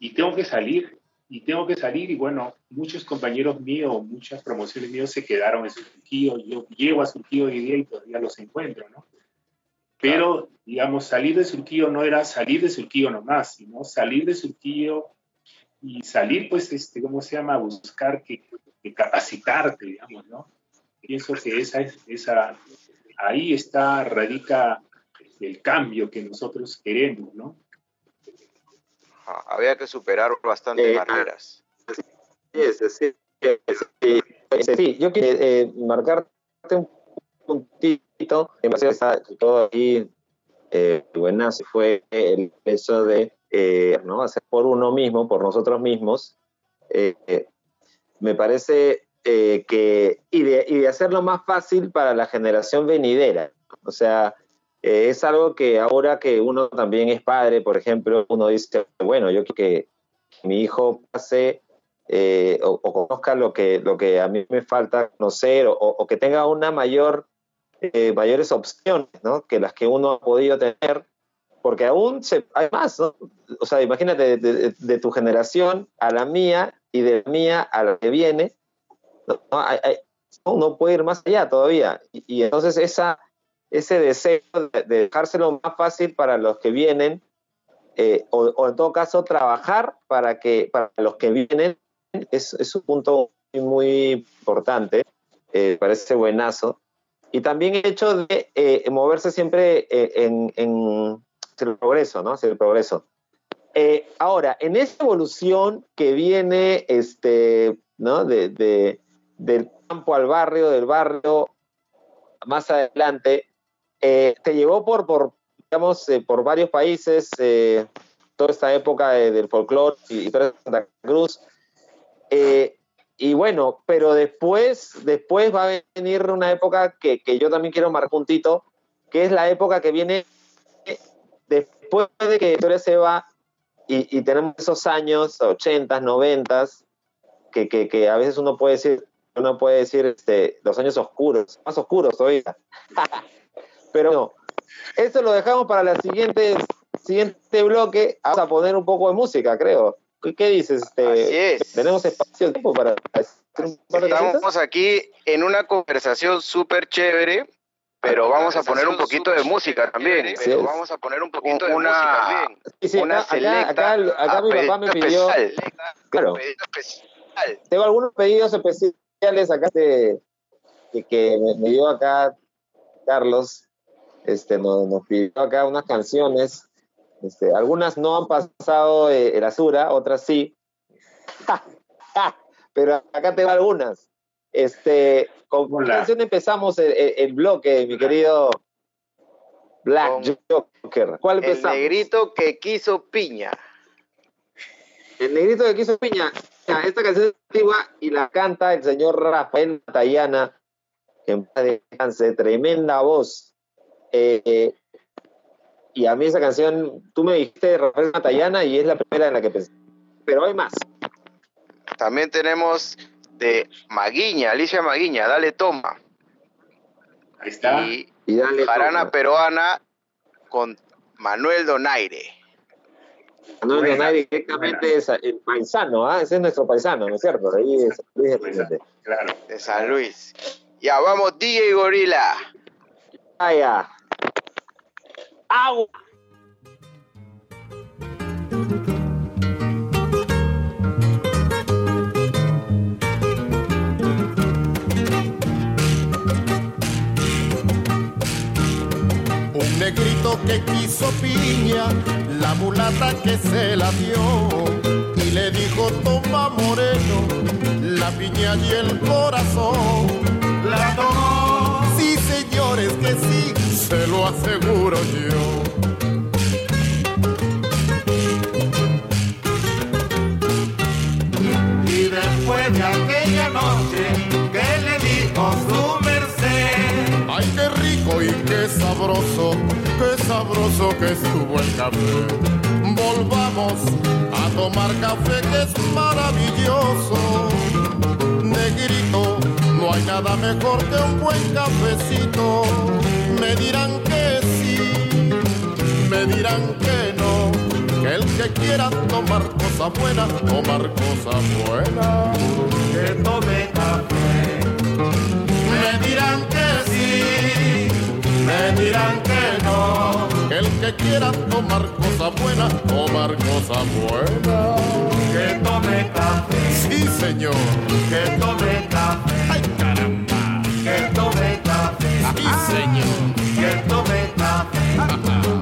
Y tengo que salir, y tengo que salir, y bueno, muchos compañeros míos, muchas promociones míos se quedaron en Surquillo, yo llego a Surquillo hoy día y todavía los encuentro, ¿no? Pero, digamos, salir de Surquillo no era salir de Surquillo nomás, sino salir de Surquillo y salir, pues, este, ¿cómo se llama? Buscar que, capacitarte, digamos, ¿no? Pienso que esa, esa, ahí está, radica el cambio que nosotros queremos, ¿no? había que superar bastantes eh, barreras. Sí, sí, sí, yo quiero eh, marcarte un puntito en base a todo ahí, eh, fue el hecho de eh, ¿no? hacer por uno mismo, por nosotros mismos. Eh, me parece eh, que, y de, y de hacerlo más fácil para la generación venidera. O sea, es algo que ahora que uno también es padre, por ejemplo, uno dice, bueno, yo quiero que mi hijo pase o, conozca lo que, lo que a mí me falta conocer o que tenga una mayor eh, mayores opciones ¿no? que las que uno ha podido tener, porque aún se, hay más, ¿no? O sea, imagínate de, tu generación a la mía y de la mía a la que viene, ¿no? uno puede ir más allá todavía. Y, entonces esa, ese deseo de, dejárselo más fácil para los que vienen, eh, o, en todo caso trabajar para que para los que vienen, es, es un punto muy, muy importante, eh, parece buenazo. Y también el hecho de eh, moverse siempre eh, en, el progreso, ¿no? Hacia el progreso. Eh, ahora, en esa evolución que viene este, ¿no? de, del campo al barrio, del barrio más adelante, eh, te llevó por, por digamos, eh, por varios países, toda esta época del folclore y, y Santa Cruz. Y bueno, pero después, después va a venir una época que, yo también quiero marcar puntito, que es la época que viene después de que Victoria se va y, tenemos esos años, 80, 90, que, que, a veces uno puede decir, uno puede decir este, los años oscuros, más oscuros todavía. [LAUGHS] Pero no, eso lo dejamos para la siguiente, siguiente bloque. Vamos a poner un poco de música, creo. ¿Qué, dices? Este, Tenemos espacio tiempo para Estamos aquí en una conversación súper chévere pero vamos a poner un poquito de música también. Pero vamos a poner un poquito de una, música también. Sí, sí, una acá, acá, acá, mi papá me pidió. Claro. Tengo algunos pedidos especiales acá de, que, me, dio acá Carlos. Este, nos, nos, pidió acá unas canciones. Este, algunas no han pasado eh, el Azura, otras sí. [LAUGHS] Pero acá tengo algunas. Este, ¿Con qué canción empezamos el, bloque, mi querido Black Joker? ¿Cuál empezamos? El negrito que quiso piña. El negrito que quiso piña. Esta canción es antigua y la canta el señor Rafael Tayana, que en paz descanse, tremenda voz. Eh, y a mí esa canción, tú me dijiste Rafael Matallana y es la primera en la que pensé. Pero hay más. También tenemos de Maguiña, Alicia Maguiña, dale toma. Ahí está. Y, Jarana Peruana con Manuel Donaire. Manuel Donaire directamente es el paisano, ¿ah? ese es nuestro paisano, ¿no es cierto? Ahí es Luis de Claro. De San Luis. Ya vamos, DJ Gorila. Vaya. Agua. negrito que quiso piña, la mulata que se la dio y le dijo toma moreno, la piña y el corazón. La tomó. Sí señores que sí, se lo aseguro yo. Y después de aquella noche que le dijo su merced, ay qué rico y qué sabroso qué sabroso que estuvo el café. Volvamos a tomar café que es maravilloso. Negrito, no hay nada mejor que un buen cafecito. Me dirán que sí, me dirán que no. Que el que quiera tomar cosa buena, tomar cosa buena, que tome café. Me dirán que sí, me dirán que el que quiera tomar cosa buena, tomar cosa buena. Que tome café. Sí, señor. Que tome café. Ay, caramba. Que tome café. Sí, señor. Que tome café.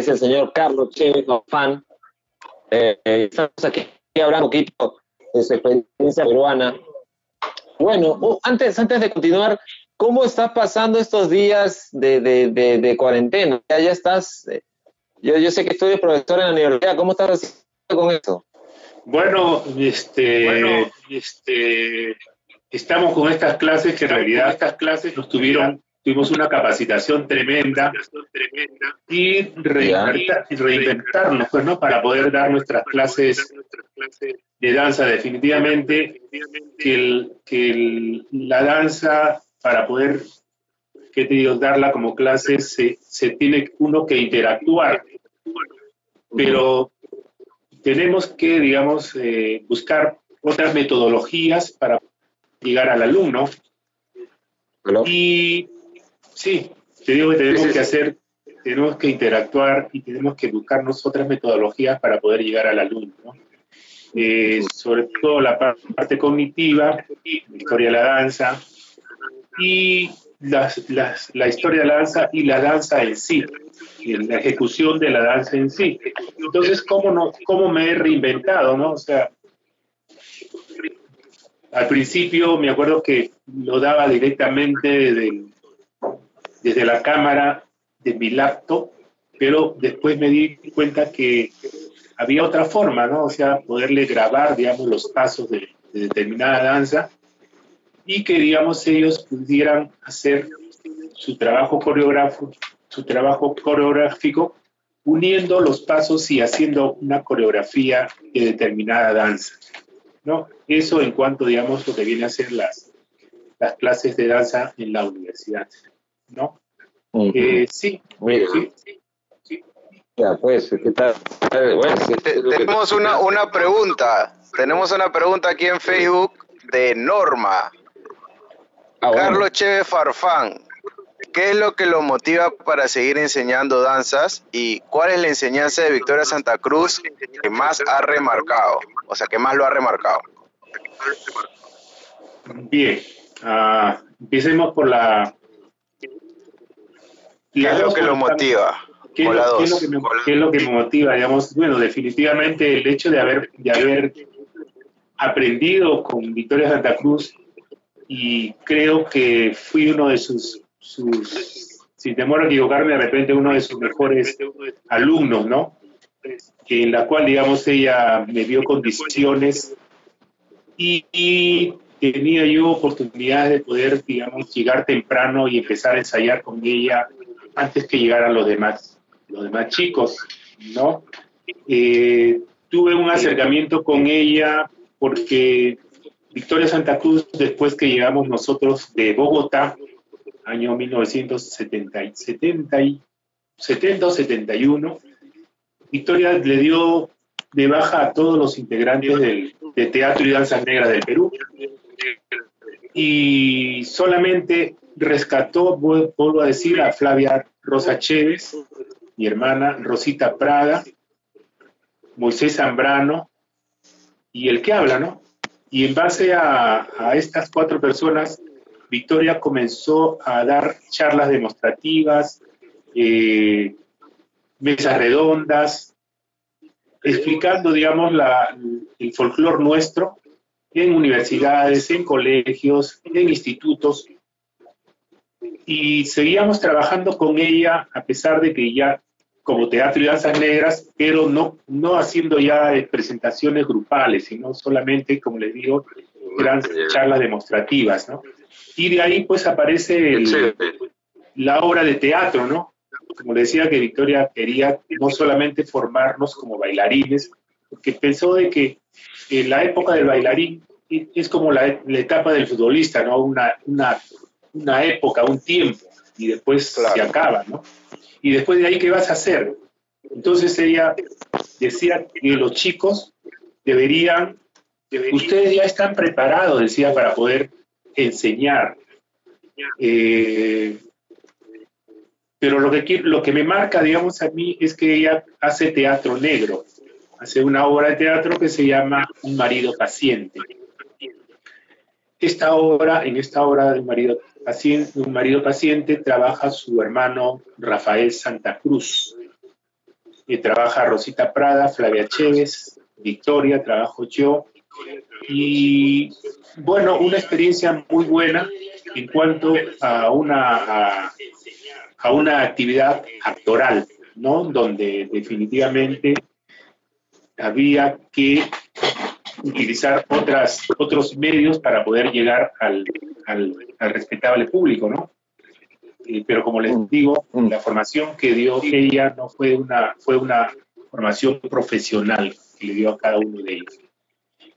Es el señor Carlos Chévez, fan. Eh, estamos aquí hablando un poquito de su experiencia peruana. Bueno, antes, antes de continuar, ¿cómo estás pasando estos días de, de, cuarentena? Ya, ya estás, eh, yo, yo sé que eres profesor en la universidad, ¿cómo estás con eso? Bueno, este, este, estamos con estas clases que en realidad estas clases nos tuvieron tuvimos una capacitación tremenda y reinventarnos pues, ¿no? para poder dar nuestras clases de danza. Definitivamente que, que la danza, para poder que te digo, darla como clase, se, se tiene uno que interactuar. Pero tenemos que, digamos, eh, buscar otras metodologías para llegar al alumno. Y sí, te digo que tenemos que hacer, tenemos que interactuar y tenemos que buscarnos otras metodologías para poder llegar al alumno. Eh, sobre todo la parte cognitiva, la historia de la danza y la historia de la danza y la danza en sí la ejecución de la danza en sí. Entonces, ¿cómo, no, cómo me he reinventado, no? O sea, al principio me acuerdo que lo daba directamente desde, desde la cámara de mi laptop, pero después me di cuenta que había otra forma, ¿no? O sea, poderle grabar, digamos, los pasos de, de determinada danza y que, digamos, ellos pudieran hacer su trabajo coreográfico su trabajo coreográfico uniendo los pasos y haciendo una coreografía de determinada danza. ¿no? Eso en cuanto, digamos, lo que viene a ser las, las clases de danza en la universidad. ¿No? Eh, sí, sí, Ya, pues, ¿qué tal? tenemos una, una pregunta. Tenemos una pregunta aquí en Facebook de Norma. Ah, Carlos Cheve Farfán. ¿Qué es lo que lo motiva para seguir enseñando danzas y cuál es la enseñanza de Victoria Santa Cruz que más ha remarcado? O sea, que más lo ha remarcado. Bien, uh, empecemos por la... ¿Qué es lo que lo motiva? ¿Qué, es lo que me, ¿Qué, es lo que me, motiva? Digamos, bueno, definitivamente el hecho de haber, de haber aprendido con Victoria Santa Cruz y creo que fui uno de sus sus, sin temor a equivocarme, de repente uno de sus mejores alumnos, ¿no? En la cual, digamos, ella me dio condiciones y, tenía yo oportunidades de poder, digamos, llegar temprano y empezar a ensayar con ella antes que llegaran los demás, los demás chicos, ¿no? Eh, tuve un acercamiento con ella porque Victoria Santa Cruz, después que llegamos nosotros de Bogotá, año 1970 70, o 71, Victoria le dio de baja a todos los integrantes del, de Teatro y Danzas Negras del Perú y solamente rescató, vuelvo a decir, a Flavia Rosa Chévez, mi hermana Rosita Prada, Moisés Zambrano y el que habla, ¿no? Y en base a, estas cuatro personas Victoria comenzó a dar charlas demostrativas, eh, mesas redondas, explicando, digamos, el folclore nuestro en universidades, en colegios, en institutos. Y seguíamos trabajando con ella a pesar de que ya como teatro y danzas negras, pero no, no haciendo ya presentaciones grupales, sino solamente, como les digo, eran charlas demostrativas, ¿no? Y de ahí pues aparece la obra de teatro, ¿no? Como decía que Victoria quería no solamente formarnos como bailarines, porque pensó de que en la época del bailarín es como la, etapa del futbolista, ¿no? Una, una, época, un tiempo, y después se acaba, ¿no? Y después de ahí, ¿qué vas a hacer? Entonces ella decía que los chicos deberían, deberían ustedes ya están preparados, decía, para poder enseñar. Eh, pero lo que, lo que me marca, digamos, a mí es que ella hace teatro negro, hace una obra de teatro que se llama Un marido paciente. Esta obra, en esta obra de un marido paciente, un marido paciente trabaja su hermano Rafael Santa Cruz, trabaja Rosita Prada, Flavia Chévez, Victoria, trabajo yo, y bueno, una experiencia muy buena en cuanto a una, a, una actividad actoral, ¿no? Donde definitivamente había que utilizar otras, otros medios para poder llegar al, al, respetable público, ¿no? Eh, pero como les digo, la formación que dio ella no fue una, fue una formación profesional que le dio a cada uno de ellos.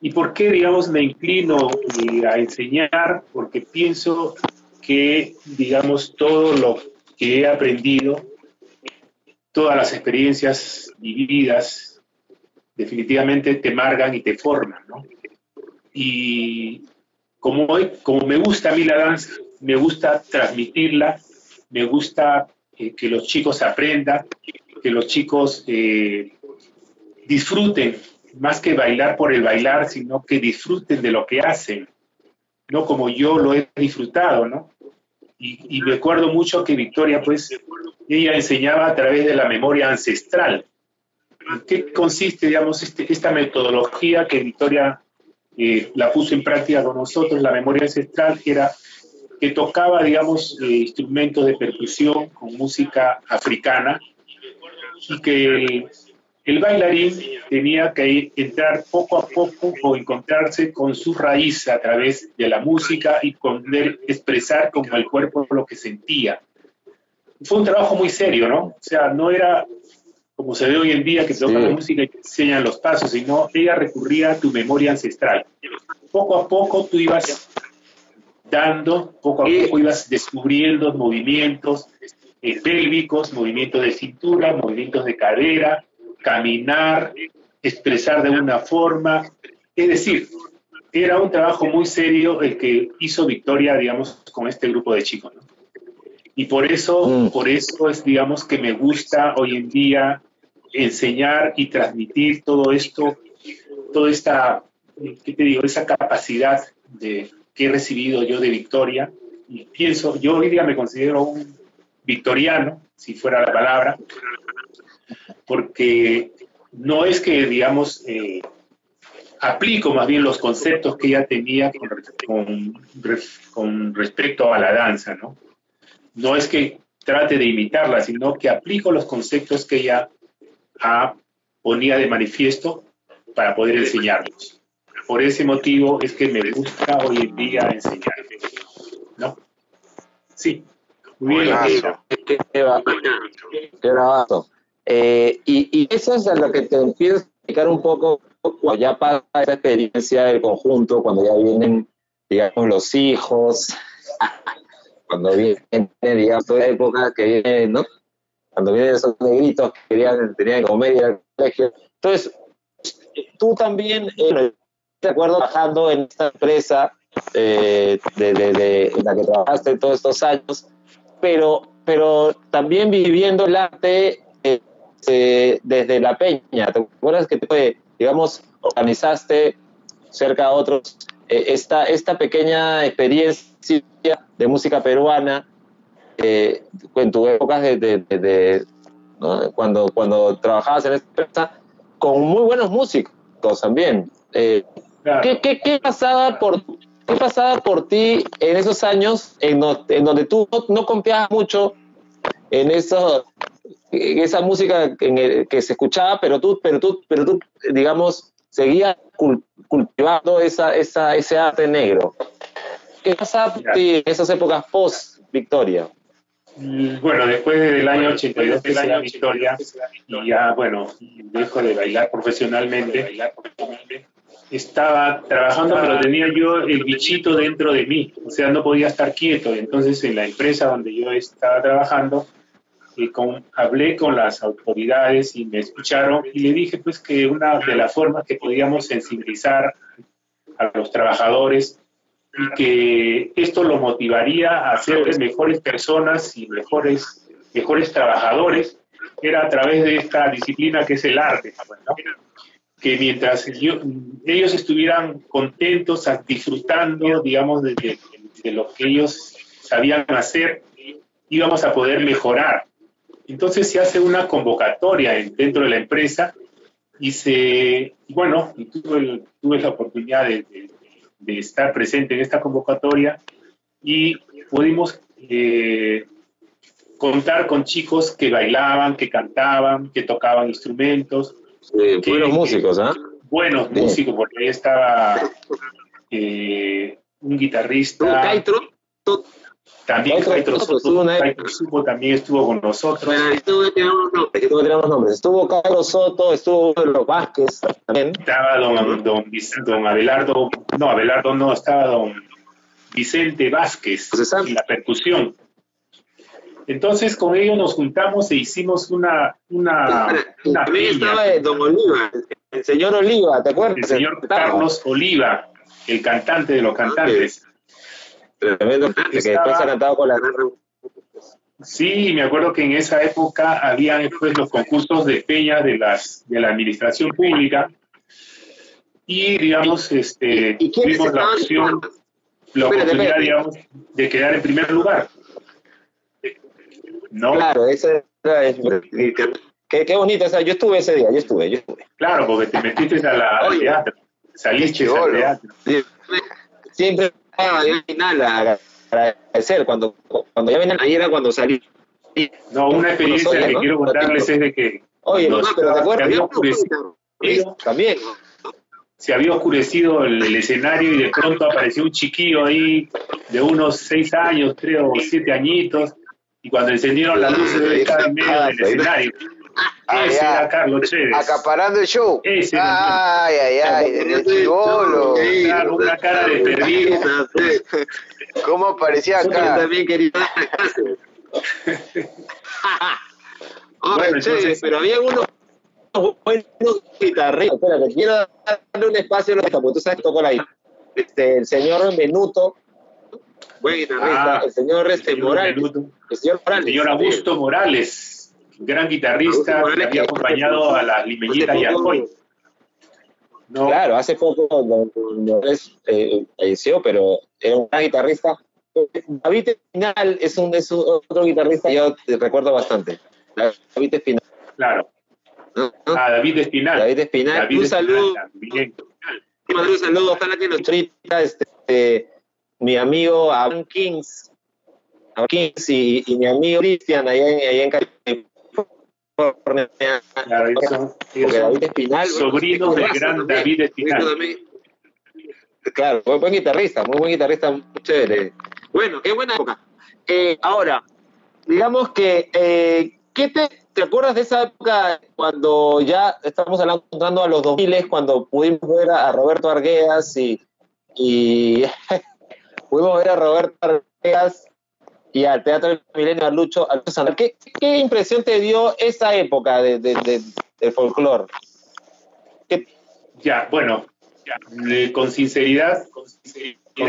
¿Y por qué, digamos, me inclino eh, a enseñar? Porque pienso que, digamos, todo lo que he aprendido, todas las experiencias vividas, definitivamente te margan y te forman, ¿no? Y como, como me gusta a mí la danza, me gusta transmitirla, me gusta eh, que los chicos aprendan, que los chicos eh, disfruten más que bailar por el bailar, sino que disfruten de lo que hacen, no como yo lo he disfrutado, ¿no? Y, me acuerdo mucho que Victoria, pues, ella enseñaba a través de la memoria ancestral. ¿En qué consiste, digamos, este, esta metodología que Victoria eh, la puso en práctica con nosotros, la memoria ancestral, era que tocaba, digamos, eh, instrumentos de percusión con música africana y que el bailarín tenía que entrar poco a poco o encontrarse con su raíz a través de la música y poder expresar con el cuerpo lo que sentía. Fue un trabajo muy serio, ¿no? O sea, no era como se ve hoy en día que toca la música y te enseñan los pasos, sino ella recurría a tu memoria ancestral. Poco a poco tú ibas dando, poco a poco ibas descubriendo movimientos eh, pélvicos, movimientos de cintura, movimientos de cadera, caminar, expresar de una forma. Es decir, era un trabajo muy serio el que hizo Victoria, digamos, con este grupo de chicos. Y por eso, mm. por eso es, digamos, que me gusta hoy en día enseñar y transmitir todo esto, toda esta, ¿qué te digo? Esa capacidad de, que he recibido yo de Victoria. Y pienso, yo hoy día me considero un victoriano, si fuera la palabra, porque no es que, digamos, eh, aplico más bien los conceptos que ella tenía con, con, respecto a la danza, ¿no? No es que trate de imitarla, sino que aplico los conceptos que ella ponía de manifiesto para poder enseñarlos. Por ese motivo es que me gusta hoy en día enseñar, ¿no? Sí. Muy bien. Qué, qué, eh, y, eso es a lo que te empiezo a explicar un poco cuando ya pasa esa experiencia del conjunto, cuando ya vienen, digamos, los hijos, cuando viene, digamos, toda época que viene, ¿no? Cuando vienen esos negritos que querían, tenían comedia al colegio. Entonces, tú también, eh, te acuerdo, trabajando en esta empresa eh, de, de, en la que trabajaste todos estos años, pero, pero también viviendo el arte eh, desde La Peña. ¿Te acuerdas que te, digamos, organizaste cerca a otros esta, esta pequeña experiencia de música peruana eh, en tu época de, cuando, cuando trabajabas en esta empresa con muy buenos músicos también. ¿qué, qué, qué, pasaba por, ¿Qué pasaba por ti en esos años en, en donde tú no, no confiabas mucho en eso, esa música que se escuchaba, pero tú, pero tú, pero tú, digamos, seguías cultivando esa, esa, ese arte negro. ¿Qué pasaba en esas épocas post-Victoria? Mm, bueno, después del año 82 que se Victoria, y ya, bueno, dejo de bailar profesionalmente, estaba trabajando, pero tenía yo el bichito dentro de mí, o sea, no podía estar quieto. Entonces, en la empresa donde yo estaba trabajando, y con, hablé con las autoridades y me escucharon y le dije pues que una de las formas que podíamos sensibilizar a los trabajadores y que esto lo motivaría a ser mejores personas y mejores, mejores trabajadores era a través de esta disciplina que es el arte, que mientras ellos estuvieran contentos, disfrutando, digamos, de, de lo que ellos sabían hacer, íbamos a poder mejorar entonces se hace una convocatoria dentro de la empresa y se, bueno, tuve, tuve la oportunidad de, estar presente en esta convocatoria y pudimos eh, contar con chicos que bailaban, que cantaban, que tocaban instrumentos. buenos músicos, ¿ah? Buenos músicos, porque ahí estaba eh, un guitarrista. También Caitro Soto, también estuvo con nosotros. Bueno, estuvo tirando nombres. Estuvo Cairo Soto, estuvo los Vázquez también. Estaba don, don, don Abelardo, no, Abelardo no, estaba don Vicente Vázquez y la percusión. Entonces con ellos nos juntamos e hicimos una una, una estaba don Oliva, el señor Oliva, ¿te acuerdas? El señor Carlos Oliva, el cantante de los cantantes. Tremendo, que después ha cantado con la Sí, me acuerdo que en esa época había después los concursos de peña de las de la administración pública. Y digamos este tuvimos la opción la oportunidad digamos de quedar en primer lugar. ¿No? Claro, esa era qué, qué bonito, o yo estuve ese día, yo estuve, yo estuve. Claro, porque te metiste a la, al teatro, saliste al teatro. Siempre final a agradecer. Cuando, cuando ya venía ahí era cuando salí. No, una experiencia que quiero contarles es de que. Oye, no, pero te acuerdas, había oscurecido, también. Se había oscurecido el, escenario y de pronto apareció un chiquillo ahí de unos seis años, creo, siete añitos, y cuando encendieron las luces estaba en medio del escenario. Ah, ese era Carlos Chévez. Acaparando el show. Ese ay, ay, ay, el chivolo. Claro, una cara de perdido. ¿Cómo aparecía acá? también quería [LAUGHS] bueno, entonces, pero había unos buenos guitarristas. Espérate, quiero darle un espacio a los porque tú sabes que tocó la este, El señor Menuto, buen guitarrista. Ah, el señor este, Morales. El señor Morales. El señor Augusto Morales gran guitarrista que había acompañado a las limeñitas y a hoy. No. Claro, hace poco no, es, eh, falleció, pero era un gran guitarrista. David Espinal es, un, es otro guitarrista que yo te recuerdo bastante. David Espinal. Claro. Ah, David Espinal. David Espinal. un saludo. Un saludo, ojalá que nos trita este, mi amigo Avan Kings, Kings y, y, mi amigo Cristian allá en, allá en California Claro, David Espinal, sobrino del gran David Espinal. Claro, muy buen guitarrista, muy buen guitarrista, muy chévere. Bueno, qué buena época. Eh, ahora, digamos que, eh, ¿qué te, te, acuerdas de esa época cuando ya estamos hablando, entrando a los 2000, cuando pudimos ver a, Roberto Arguedas y, y [LAUGHS] pudimos ver a Roberto Arguedas y al Teatro del Milenio, a Lucho, a Lucho ¿Qué, ¿Qué, impresión te dio esa época de, de, de, del folclore? Ya, bueno, con sinceridad, con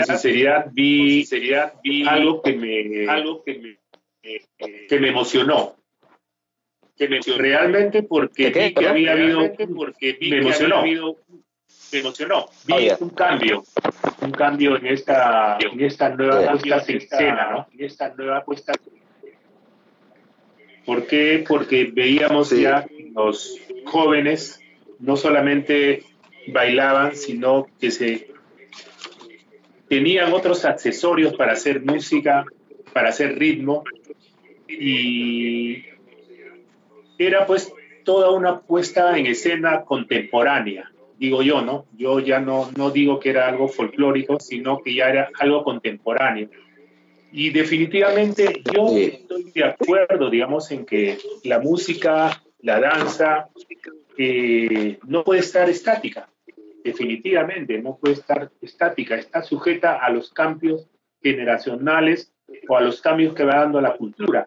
sinceridad, vi, vi algo que me, algo que me, que me emocionó. Que me, realmente porque vi que había habido, porque me emocionó. me emocionó. Vi un cambio, un cambio en esta, en esta nueva puesta en escena, ¿no? En esta nueva puesta ¿Por qué? Porque veíamos ya los jóvenes no solamente bailaban, sino que se tenían otros accesorios para hacer música, para hacer ritmo, y era pues toda una puesta en escena contemporánea digo yo, ¿no? Yo ya no, no digo que era algo folclórico, sino que ya era algo contemporáneo. Y definitivamente yo estoy de acuerdo, digamos, en que la música, la danza, eh, no puede estar estática. Definitivamente no puede estar estática. Está sujeta a los cambios generacionales o a los cambios que va dando la cultura.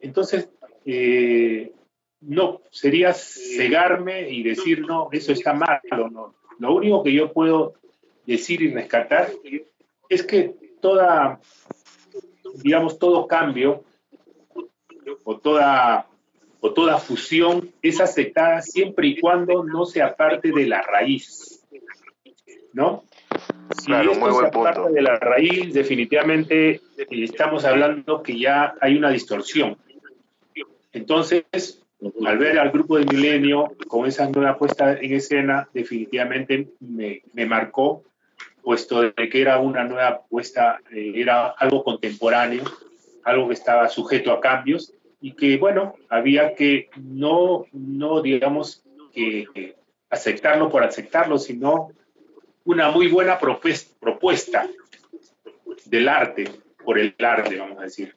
Entonces, eh, no, sería cegarme y decir, no, eso está mal. No. Lo único que yo puedo decir y rescatar es que toda, digamos, todo cambio o toda, o toda fusión es aceptada siempre y cuando no sea parte de la raíz. ¿No? Si claro, esto muy parte de la raíz, definitivamente estamos hablando que ya hay una distorsión. Entonces, al ver al grupo de Milenio con esa nueva puesta en escena, definitivamente me, marcó puesto de que era una nueva puesta, eh, era algo contemporáneo, algo que estaba sujeto a cambios y que, bueno, había que no, no digamos, que aceptarlo por aceptarlo, sino una muy buena propuesta del arte, por el arte, vamos a decir.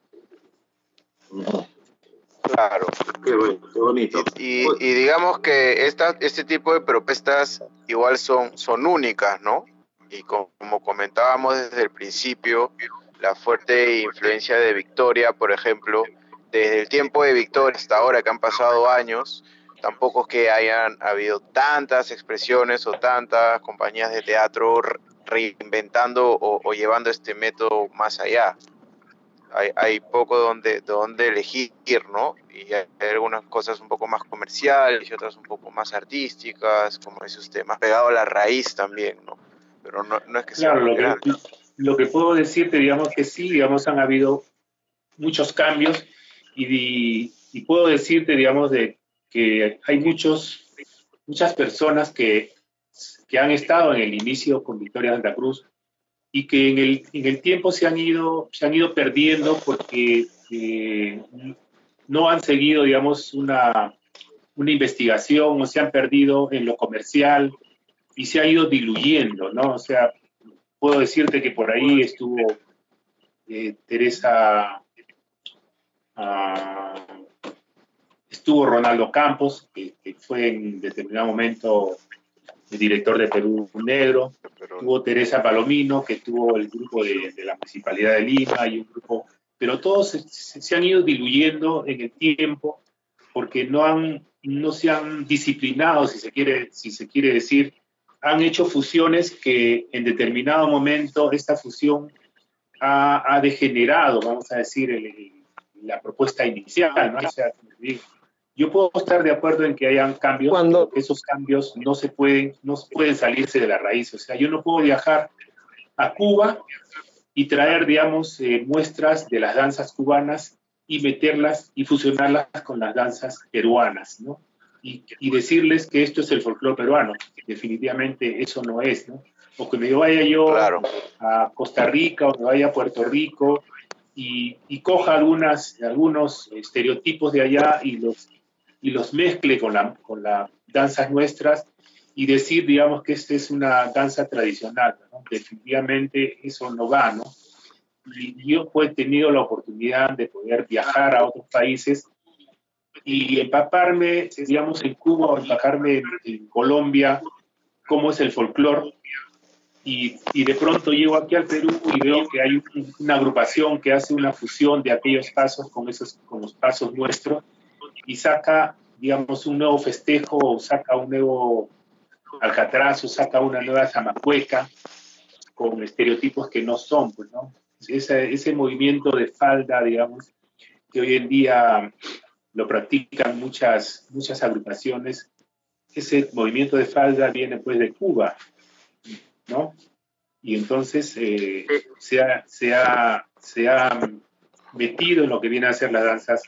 Claro. Qué, bonito. Y, digamos que esta, este tipo de propuestas igual son, son únicas, ¿no? Y como, comentábamos desde el principio, la fuerte influencia de Victoria, por ejemplo, desde el tiempo de Victoria hasta ahora que han pasado años, tampoco es que hayan habido tantas expresiones o tantas compañías de teatro reinventando o llevando este método más allá hay, poco donde, donde elegir, ¿no? Y hay, algunas cosas un poco más comerciales y otras un poco más artísticas, como dice usted, más pegado a la raíz también, ¿no? Pero no, no es que sea lo que, lo que puedo decirte, digamos que sí, digamos, han habido muchos cambios y, y puedo decirte, digamos, de que hay muchos, muchas personas que, que han estado en el inicio con Victoria Santa Cruz y que en el, en el tiempo se han ido, se han ido perdiendo porque eh, no han seguido, digamos, una, una investigación o se han perdido en lo comercial y se ha ido diluyendo, ¿no? O sea, puedo decirte que por ahí estuvo eh, Teresa, ah, estuvo Ronaldo Campos, que, que, fue en determinado momento el director de Perú Negro, tuvo Teresa Palomino, que tuvo el grupo de, la Municipalidad de Lima y un grupo, pero todos se, han ido diluyendo en el tiempo porque no, han, no se han disciplinado, si se, quiere, si se quiere decir, han hecho fusiones que en determinado momento esta fusión ha, degenerado, vamos a decir, la propuesta inicial, ¿no? O sea, yo puedo estar de acuerdo en que hayan cambios, Cuando... esos cambios no se pueden, no pueden salirse de la raíz. O sea, yo no puedo viajar a Cuba y traer, digamos, eh, muestras de las danzas cubanas y meterlas y fusionarlas con las danzas peruanas, ¿no? Y, y decirles que esto es el folclore peruano. Definitivamente eso no es, ¿no? O que me vaya yo a Costa Rica o me vaya a Puerto Rico y, y, coja algunas, algunos estereotipos de allá y los y los mezcle con, la, con las danzas nuestras y decir, digamos, que esta es una danza tradicional. Definitivamente eso no va, ¿no? Yo he tenido la oportunidad de poder viajar a otros países y empaparme, digamos, en Cuba o empaparme en, Colombia, cómo es el folclore. Y, y, de pronto llego aquí al Perú y veo que hay una agrupación que hace una fusión de aquellos pasos con, esos, con los pasos nuestros y saca, digamos, un nuevo festejo, o saca un nuevo alcatraz, o saca una nueva zamacueca, con estereotipos que no son, pues, ¿no? Ese, ese movimiento de falda, digamos, que hoy en día lo practican muchas, muchas agrupaciones, ese movimiento de falda viene pues de Cuba, ¿no? Y entonces eh, se, ha, se, ha, se ha metido en lo que viene a ser las danzas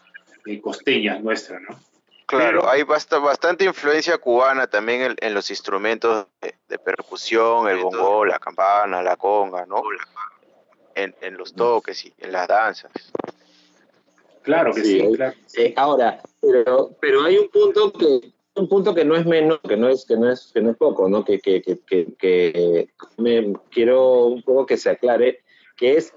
eh, costeña nuestra, ¿no? Claro, hay bastante influencia cubana también en, los instrumentos de, percusión, el bongo, la campana, la conga, ¿no? En, los toques y en las danzas. Claro que sí, claro. Eh, ahora, pero, pero hay un punto que un punto que no es menos, que no es, que no es, que no es poco, ¿no? Que, que, que, que, me quiero un poco que se aclare, que es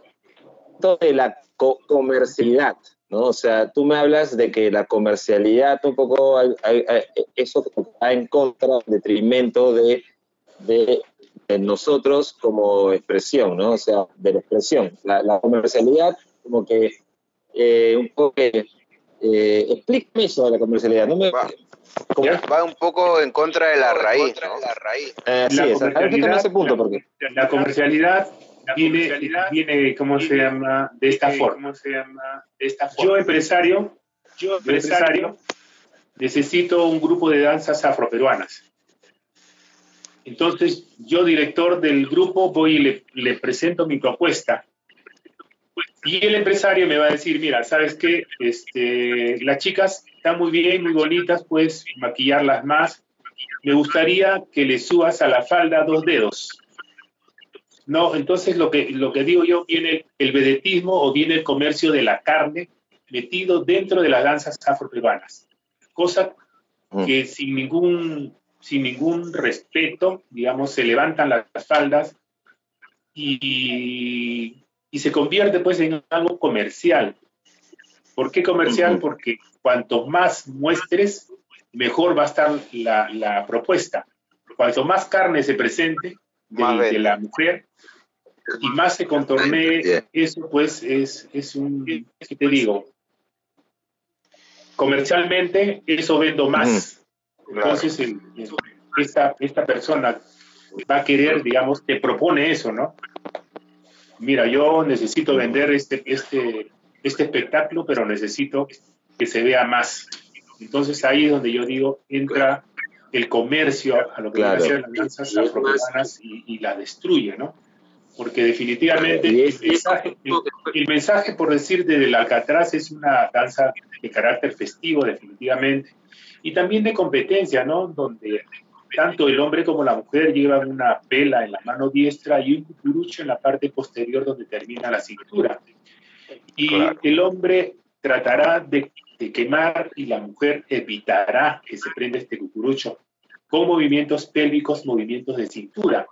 todo de la comercialidad, ¿no? O sea, tú me hablas de que la comercialidad un poco, eso está en contra, en detrimento de, de, nosotros como expresión, ¿no? O sea, de la expresión. La, comercialidad, como que, eh, un poco que, eh, explícame eso de la comercialidad, ¿no me... Va, va un poco en contra de la raíz, ¿no? La raíz. Eh, sí, ese punto, porque... La comercialidad viene, viene, ¿cómo se llama? De esta forma. Yo empresario, yo empresario, necesito un grupo de danzas afroperuanas. Entonces, yo director del grupo voy y le, le presento mi propuesta. Y el empresario me va a decir, mira, ¿sabes qué? Este, las chicas están muy bien, muy bonitas, puedes maquillarlas más. Me gustaría que le subas a la falda dos dedos No, entonces lo que, lo que digo yo, viene el vedetismo o viene el comercio de la carne metido dentro de las danzas afroperuanas, cosa mm. que sin ningún, sin ningún respeto, digamos, se levantan las faldas y, y se convierte pues en algo comercial. ¿Por qué comercial? Porque cuanto más muestres, mejor va a estar la, la propuesta. Cuanto más carne se presente de, la mujer y más se contornee, eso pues es, es un, ¿qué te digo? Comercialmente eso vendo más. Entonces esta, esta persona va a querer, digamos, te propone eso, ¿no? Mira, yo necesito vender este, este, este espectáculo, pero necesito que se vea más. Entonces ahí es donde yo digo, entra el comercio a lo que claro. las danzas afroperuanas y, y la destruye, ¿no? Porque definitivamente el mensaje, el, mensaje, por decir, del Alcatraz es una danza de carácter festivo, definitivamente, y también de competencia, ¿no? Donde tanto el hombre como la mujer llevan una vela en la mano diestra y un cucurucho en la parte posterior donde termina la cintura. Y el hombre tratará de de quemar y la mujer evitará que se prenda este cucurucho con movimientos pélvicos, movimientos de cintura.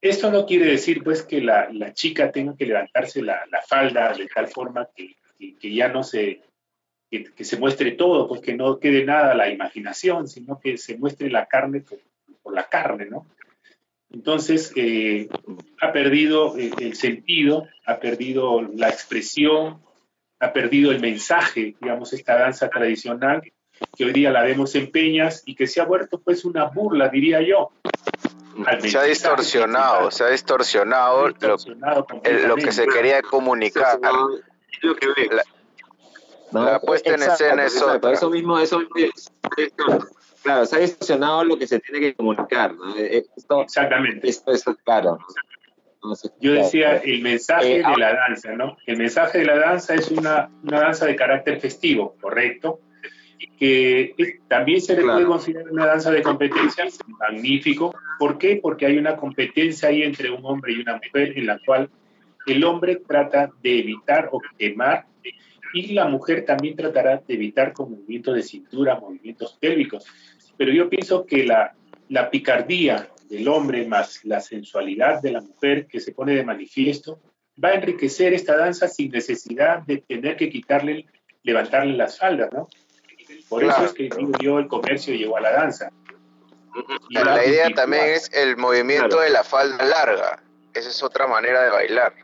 Esto no quiere decir pues que la, la chica tenga que levantarse la, la, falda de tal forma que, que, ya no se, que, se muestre todo, pues que no quede nada a la imaginación, sino que se muestre la carne por, la carne, ¿no? Entonces, eh, ha perdido el, el sentido, ha perdido la expresión, ha perdido el mensaje, digamos, esta danza tradicional que hoy día la vemos en peñas y que se ha vuelto pues una burla, diría yo. Se ha distorsionado, se ha distorsionado, lo, que se quería comunicar. La, puesta en escena es otra. Eso mismo, eso claro, se ha distorsionado lo que se tiene que comunicar. Eh, Exactamente. Esto es claro. Yo decía el mensaje eh, de la danza, ¿no? El mensaje de la danza es una, una danza de carácter festivo, correcto, que también se le puede considerar una danza de competencia, magnífico. ¿Por qué? Porque hay una competencia ahí entre un hombre y una mujer en la cual el hombre trata de evitar o quemar y la mujer también tratará de evitar con movimientos de cintura, movimientos pélvicos. Pero yo pienso que la, la picardía del hombre más la sensualidad de la mujer que se pone de manifiesto, va a enriquecer esta danza sin necesidad de tener que quitarle, levantarle las faldas, ¿no? Por eso es que digo yo, el comercio llegó a la danza. la, idea también es el movimiento de la falda larga. Esa es otra manera de bailar.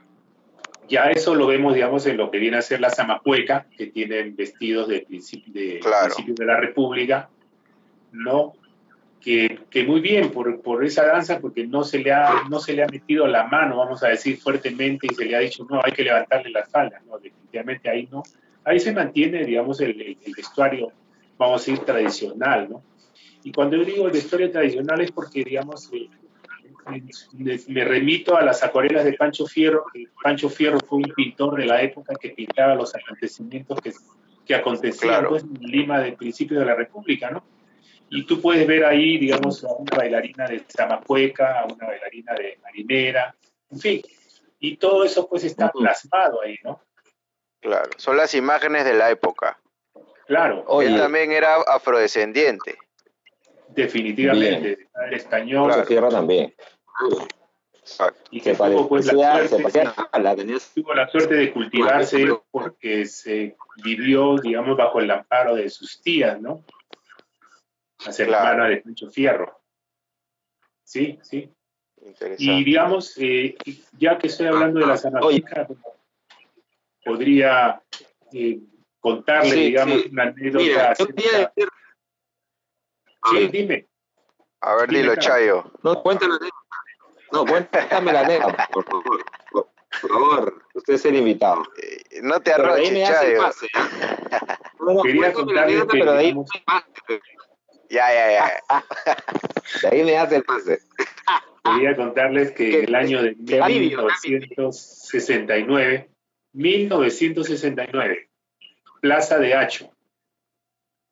Ya eso lo vemos, digamos, en lo que viene a ser la zamacueca, que tienen vestidos de principio de la República, ¿no? Que, que, muy bien por, por, esa danza, porque no se, le ha, no se le ha metido la mano, vamos a decir, fuertemente y se le ha dicho, no, hay que levantarle la falda, no, definitivamente ahí no. Ahí se mantiene, digamos, el, el vestuario, vamos a decir, tradicional, ¿no? Y cuando yo digo el vestuario tradicional es porque, digamos, eh, me remito a las acuarelas de Pancho Fierro, Pancho Fierro fue un pintor de la época que pintaba los acontecimientos que, que acontecían pues, en Lima del principio de la República, ¿no? Y tú puedes ver ahí, digamos, a una bailarina de Zamacueca, a una bailarina de marinera, en fin. Y todo eso pues está plasmado ahí, ¿no? Claro, son las imágenes de la época. Claro. Él también era afrodescendiente. Definitivamente, el español. Claro. Tierra también. Y que tuvo, pues, la, suerte, la, tuvo la suerte de cultivarse porque se vivió, digamos, bajo el amparo de sus tías, ¿no? A ser claro. de Pancho Fierro. Sí, sí. Y digamos, eh, ya que estoy hablando de la zanahoria, podría eh, contarle, sí, digamos, sí. una anécdota. Mira, decir... Sí, dime. A ver, dime, dilo, Chayo. No, cuéntame la anécdota. No, cuéntame la anécdota, por favor. Por, favor, usted es el invitado. Eh, no te arroches, Chayo. Pase, ¿eh? [LAUGHS] no, no, Quería contarle que, pero de ahí digamos, pase. Ya, ya, ya. de ahí me hace el pase. Quería contarles que en el año de 1969, 1969, Plaza de Hacho,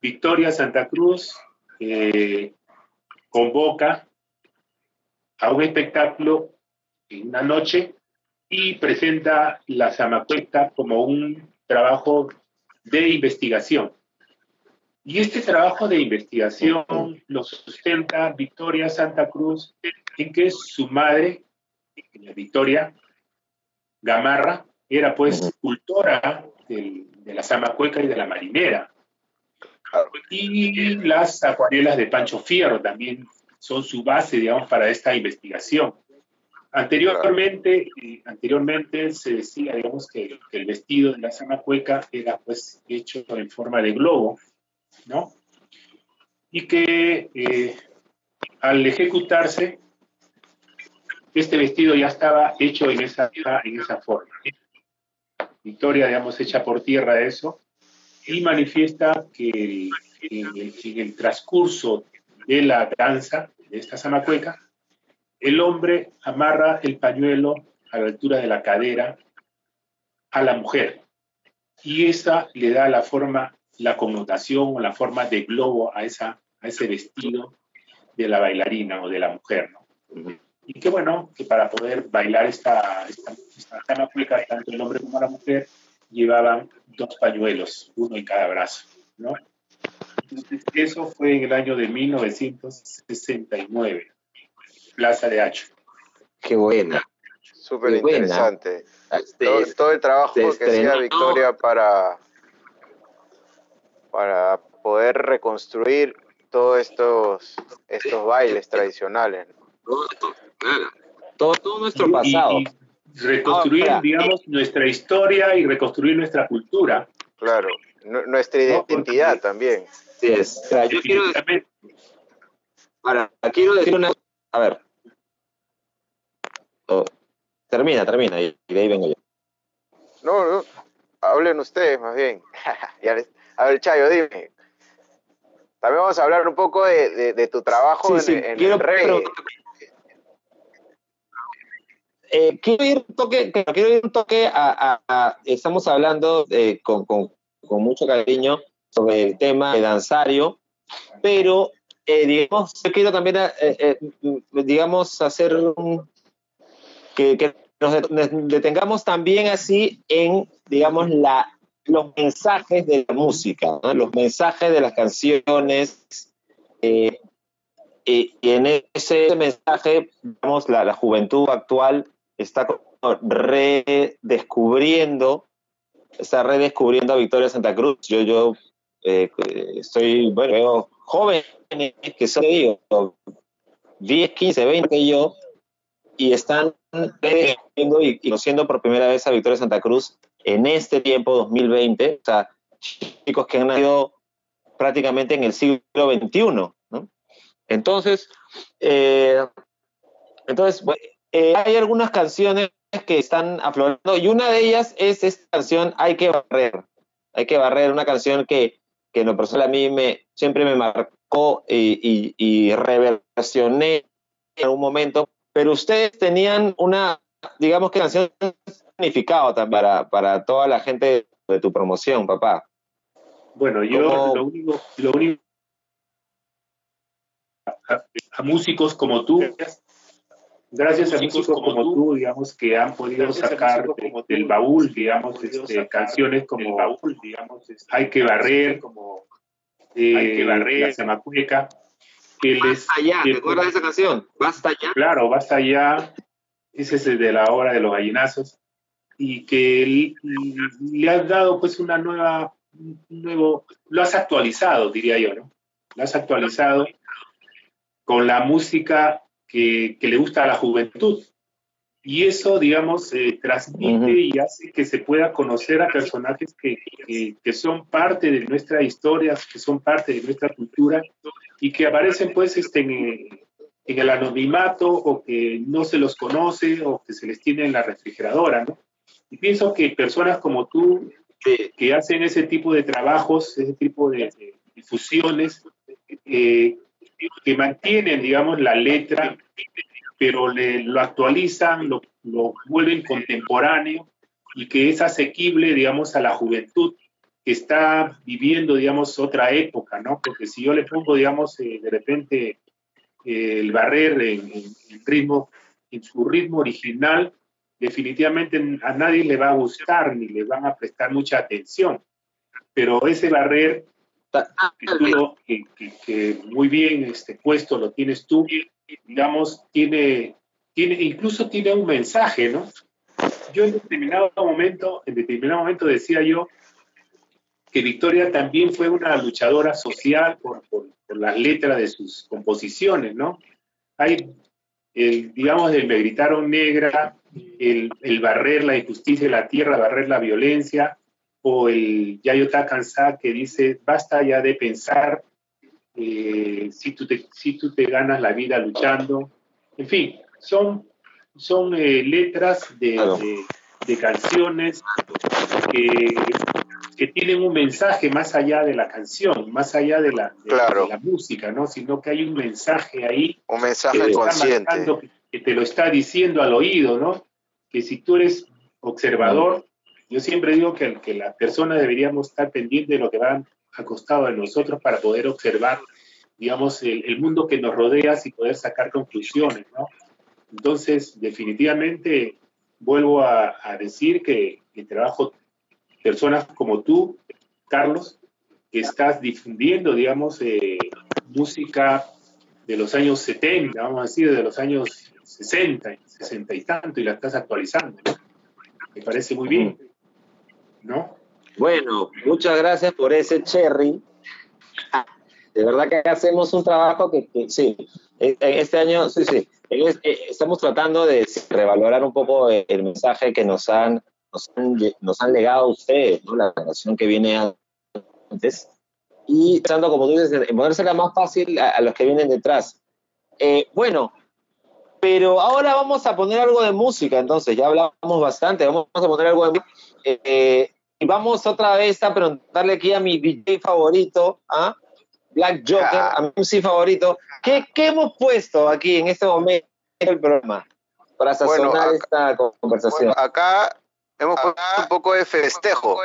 Victoria Santa Cruz eh, convoca a un espectáculo en una noche y presenta la Zamacueca como un trabajo de investigación. Y este trabajo de investigación lo sustenta Victoria Santa Cruz, en que su madre, Victoria Gamarra, era pues cultora de la Zamacueca y de la marinera. Y las acuarelas de Pancho Fierro también son su base, digamos, para esta investigación. Anteriormente, eh, anteriormente se decía, digamos, que, el vestido de la Zamacueca era pues hecho en forma de globo, ¿no? Y que eh, al ejecutarse, este vestido ya estaba hecho en esa, en esa forma. Victoria, digamos, echa por tierra eso y manifiesta que en el, transcurso de la danza de esta zamacueca, el hombre amarra el pañuelo a la altura de la cadera a la mujer y esa le da la forma, la connotación o la forma de globo a, esa, a ese vestido de la bailarina o de la mujer. Y qué bueno, que para poder bailar esta, esta, esta tanto el hombre como la mujer llevaban dos pañuelos, uno en cada brazo, ¿no? eso fue en el año de 1969, Plaza de Hacho. Qué buena. Súper interesante. Todo, el trabajo que hacía Victoria para, para poder reconstruir todos estos, estos bailes tradicionales. Todo, todo nuestro pasado reconstruir, digamos, nuestra historia y reconstruir nuestra cultura. Claro, nuestra identidad también. Sí es. yo quiero decir, ahora, quiero decir una... A ver. Oh, termina, termina, y de ahí vengo yo. No, no, hablen ustedes más bien. [LAUGHS] a ver, Chayo, dime. También vamos a hablar un poco de, de, tu trabajo en, en el reggae. Eh, quiero ir un toque, quiero ir un toque a, estamos hablando eh, con, mucho cariño sobre el tema de danzario, pero eh, digamos, yo quiero también, digamos, hacer que, nos detengamos también así en, digamos, la, los mensajes de la música, los mensajes de las canciones. y en ese mensaje, digamos, la, la juventud actual está redescubriendo, está redescubriendo a Victoria Santa Cruz. Yo, yo eh, estoy, bueno, veo jóvenes que son, digo, 10, 15, 20 que yo, y están redescubriendo y, conociendo por primera vez a Victoria Santa Cruz en este tiempo 2020, o sea, chicos que han nacido prácticamente en el siglo XXI, ¿no? Entonces, eh, entonces, eh, hay algunas canciones que están aflorando y una de ellas es esta canción Hay que barrer. Hay que barrer, una canción que, que en lo personal a mí me, siempre me marcó y, y, reversioné en algún momento, pero ustedes tenían una, digamos que canción significado para, para toda la gente de tu promoción, papá. Bueno, yo lo único, lo único a, músicos como tú gracias a músicos como, tú, digamos, que han podido sacar del baúl, digamos, este, canciones como baúl, digamos, este, Hay que barrer, como eh, Hay que barrer, la Zamacueca. Que basta ya, ¿te acuerdas de esa canción? Basta ya. Claro, basta ya. Ese es el de la obra de los gallinazos. Y que le has dado pues una nueva, nuevo, lo has actualizado, diría yo, ¿no? Lo has actualizado con la música que, le gusta a la juventud. Y eso, digamos, eh, transmite y hace que se pueda conocer a personajes que, que, son parte de nuestra historia, que son parte de nuestra cultura y que aparecen pues este, en, en, el anonimato o que no se los conoce o que se les tiene en la refrigeradora, ¿no? Y pienso que personas como tú, que, hacen ese tipo de trabajos, ese tipo de, difusiones, eh, que mantienen, digamos, la letra, pero le, lo actualizan, lo, lo, vuelven contemporáneo y que es asequible, digamos, a la juventud que está viviendo, digamos, otra época, ¿no? Porque si yo le pongo, digamos, eh, de repente eh, el barrer en, ritmo en su ritmo original, definitivamente a nadie le va a gustar ni le van a prestar mucha atención. Pero ese barrer que, que, muy bien este puesto lo tienes tú, digamos, tiene, tiene, incluso tiene un mensaje, ¿no? Yo en determinado momento, en determinado momento decía yo que Victoria también fue una luchadora social por, por, las letras de sus composiciones, ¿no? Hay, el, digamos, el Me gritaron negra, el, el barrer la injusticia de la tierra, barrer la violencia, o el Yayota Kansa que dice, basta ya de pensar eh, si, tú te, si tú te ganas la vida luchando. En fin, son, son eh, letras de, de, canciones que, que, tienen un mensaje más allá de la canción, más allá de la, la música, ¿no? Sino que hay un mensaje ahí. Un mensaje consciente. que te lo está diciendo al oído, ¿no? Que si tú eres observador, yo siempre digo que, que la persona deberíamos estar pendiente de lo que va a costado de nosotros para poder observar, digamos, el, mundo que nos rodea y poder sacar conclusiones, ¿no? Entonces, definitivamente, vuelvo a, decir que el trabajo, personas como tú, Carlos, que estás difundiendo, digamos, eh, música de los años 70, vamos a decir, de los años 60, 60 y tanto, y la estás actualizando. Me parece muy bien. ¿no? Bueno, muchas gracias por ese cherry. De verdad que hacemos un trabajo que, sí, este año, sí, sí, eh, estamos tratando de revalorar un poco el mensaje que nos han, nos han, legado ustedes, ¿no? la relación que viene antes, y pensando, como tú dices, en ponérsela más fácil a, los que vienen detrás. Eh, bueno, pero ahora vamos a poner algo de música, entonces, ya hablamos bastante, vamos a poner algo de música. Eh, y vamos otra vez a preguntarle aquí a mi DJ favorito, ¿ah? Black Joker, ah. a mi MC favorito, ¿qué, ¿qué, hemos puesto aquí en este momento del programa para sazonar esta conversación? acá hemos puesto un poco de festejo.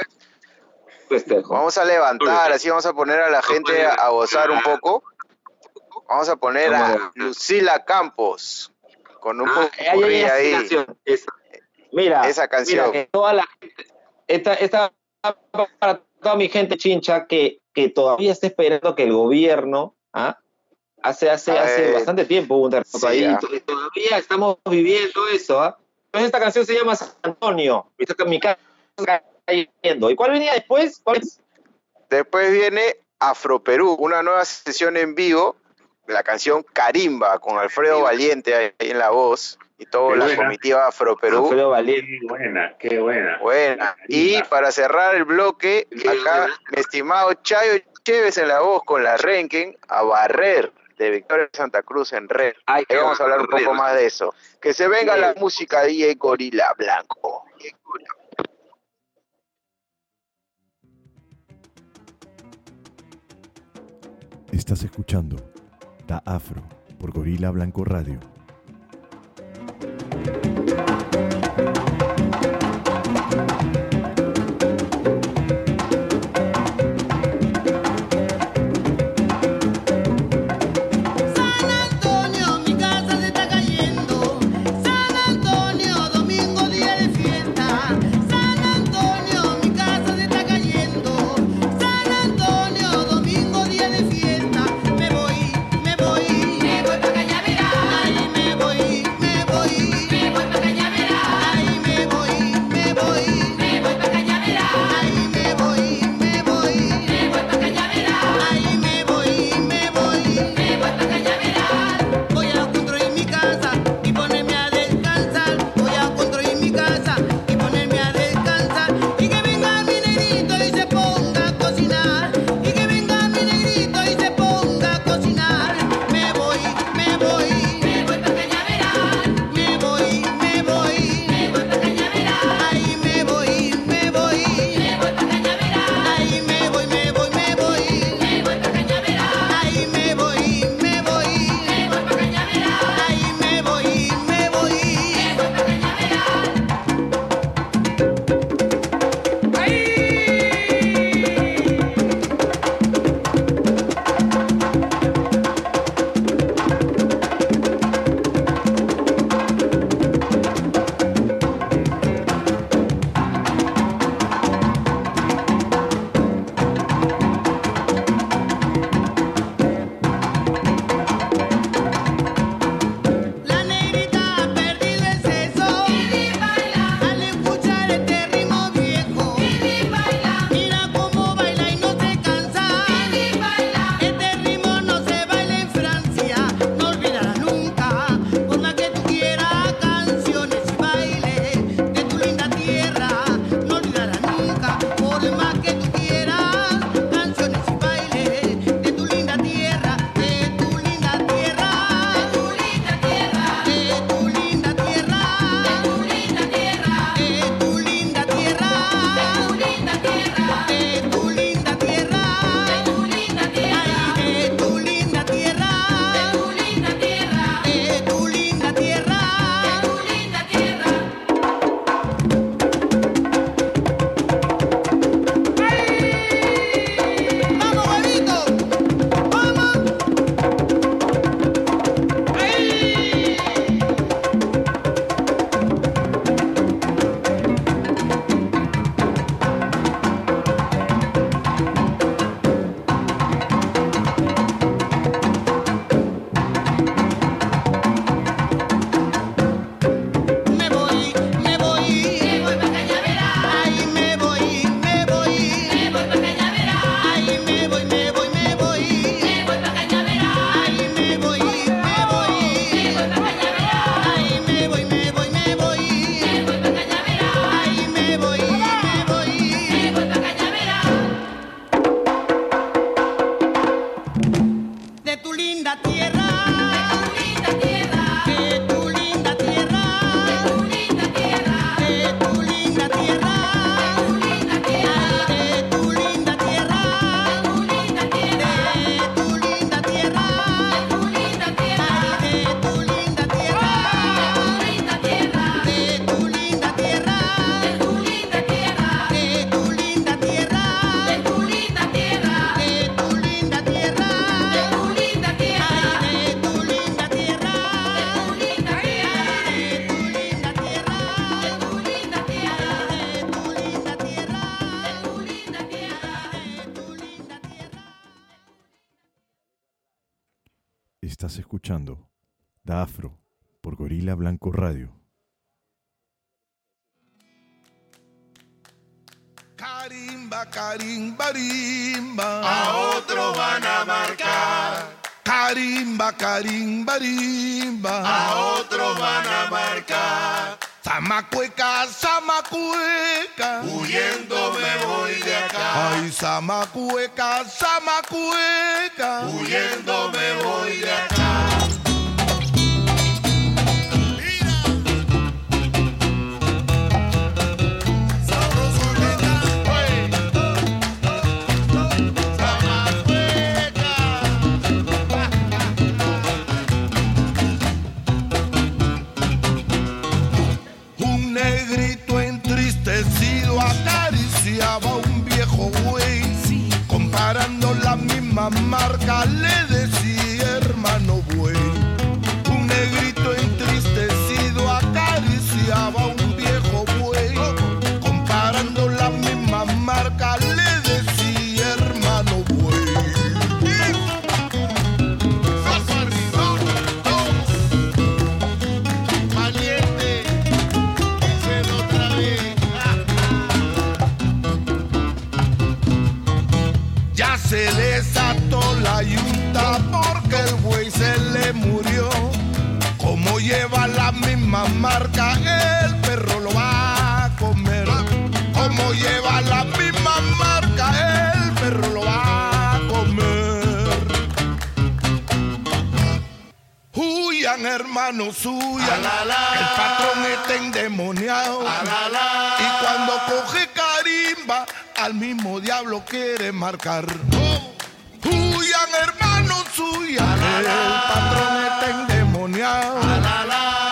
Festejo. Vamos a levantar, así vamos a poner a la gente a, gozar un poco. Vamos a poner a Lucila Campos con un ah, poco ahí. ahí. Mira, esa canción. Mira, que toda la gente, esta, esta para toda mi gente chincha que, que todavía está esperando que el gobierno, ¿ah? hace, hace, hace bastante tiempo hubo un terremoto ahí, todavía estamos viviendo eso. ¿ah? Entonces esta canción se llama San Antonio, viste que mi casa cayendo. ¿Y cuál venía después? ¿Cuál Después viene Afro Perú, una nueva sesión en vivo, la canción Carimba, con Alfredo Valiente ahí en la voz y toda la comitiva Afro Perú. Qué buena, qué buena. Buena. Y para cerrar el bloque, acá, mi estimado Chayo Chévez en la voz con la Renken a barrer de Victoria Santa Cruz en red. Ahí vamos a hablar un poco más de eso. Que se venga la música DJ Gorila Blanco. Estás escuchando Da Afro por Gorila Blanco Radio. carimbarimba. A otro van a marcar. Zamacueca, zamacueca. Huyendo me voy de acá. Ay, zamacueca, zamacueca. Huyendo me voy de acá. mano suya. El patrón está endemoniado. Y cuando coge carimba, al mismo diablo quiere marcar. Oh, huyan, hermano suya. El patrón está endemoniado.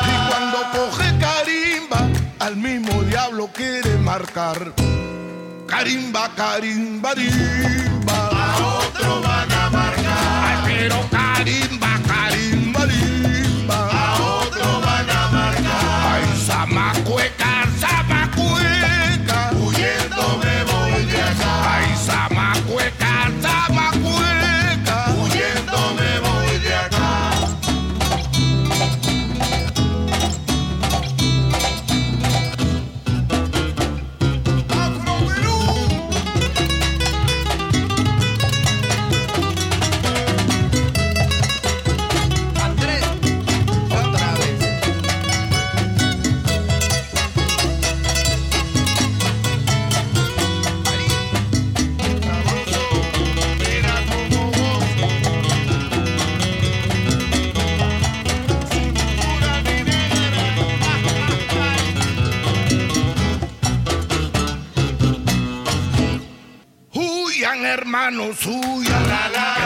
Y cuando coge carimba, al mismo diablo quiere marcar. Carimba, carimba, rimba. A otro van a marcar. Ay, pero carimba, carimba, rimba. más cueca. hermano suyo.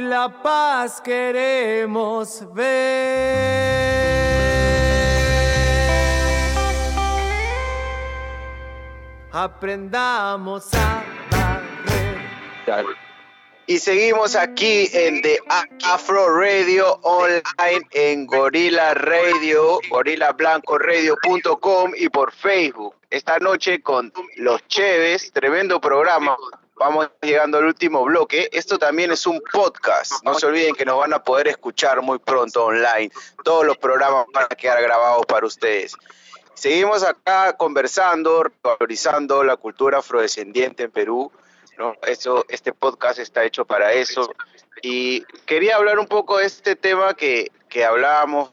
La paz queremos ver. Aprendamos a barrer. Y seguimos aquí en The Afro Radio Online en Gorila Radio, gorilablancoradio.com y por Facebook. Esta noche con Los Cheves, tremendo programa. Vamos llegando al último bloque. Esto también es un podcast. No se olviden que nos van a poder escuchar muy pronto online. Todos los programas van a quedar grabados para ustedes. Seguimos acá conversando, valorizando la cultura afrodescendiente en Perú eso, este podcast está hecho para eso. Y quería hablar un poco de este tema que, que hablábamos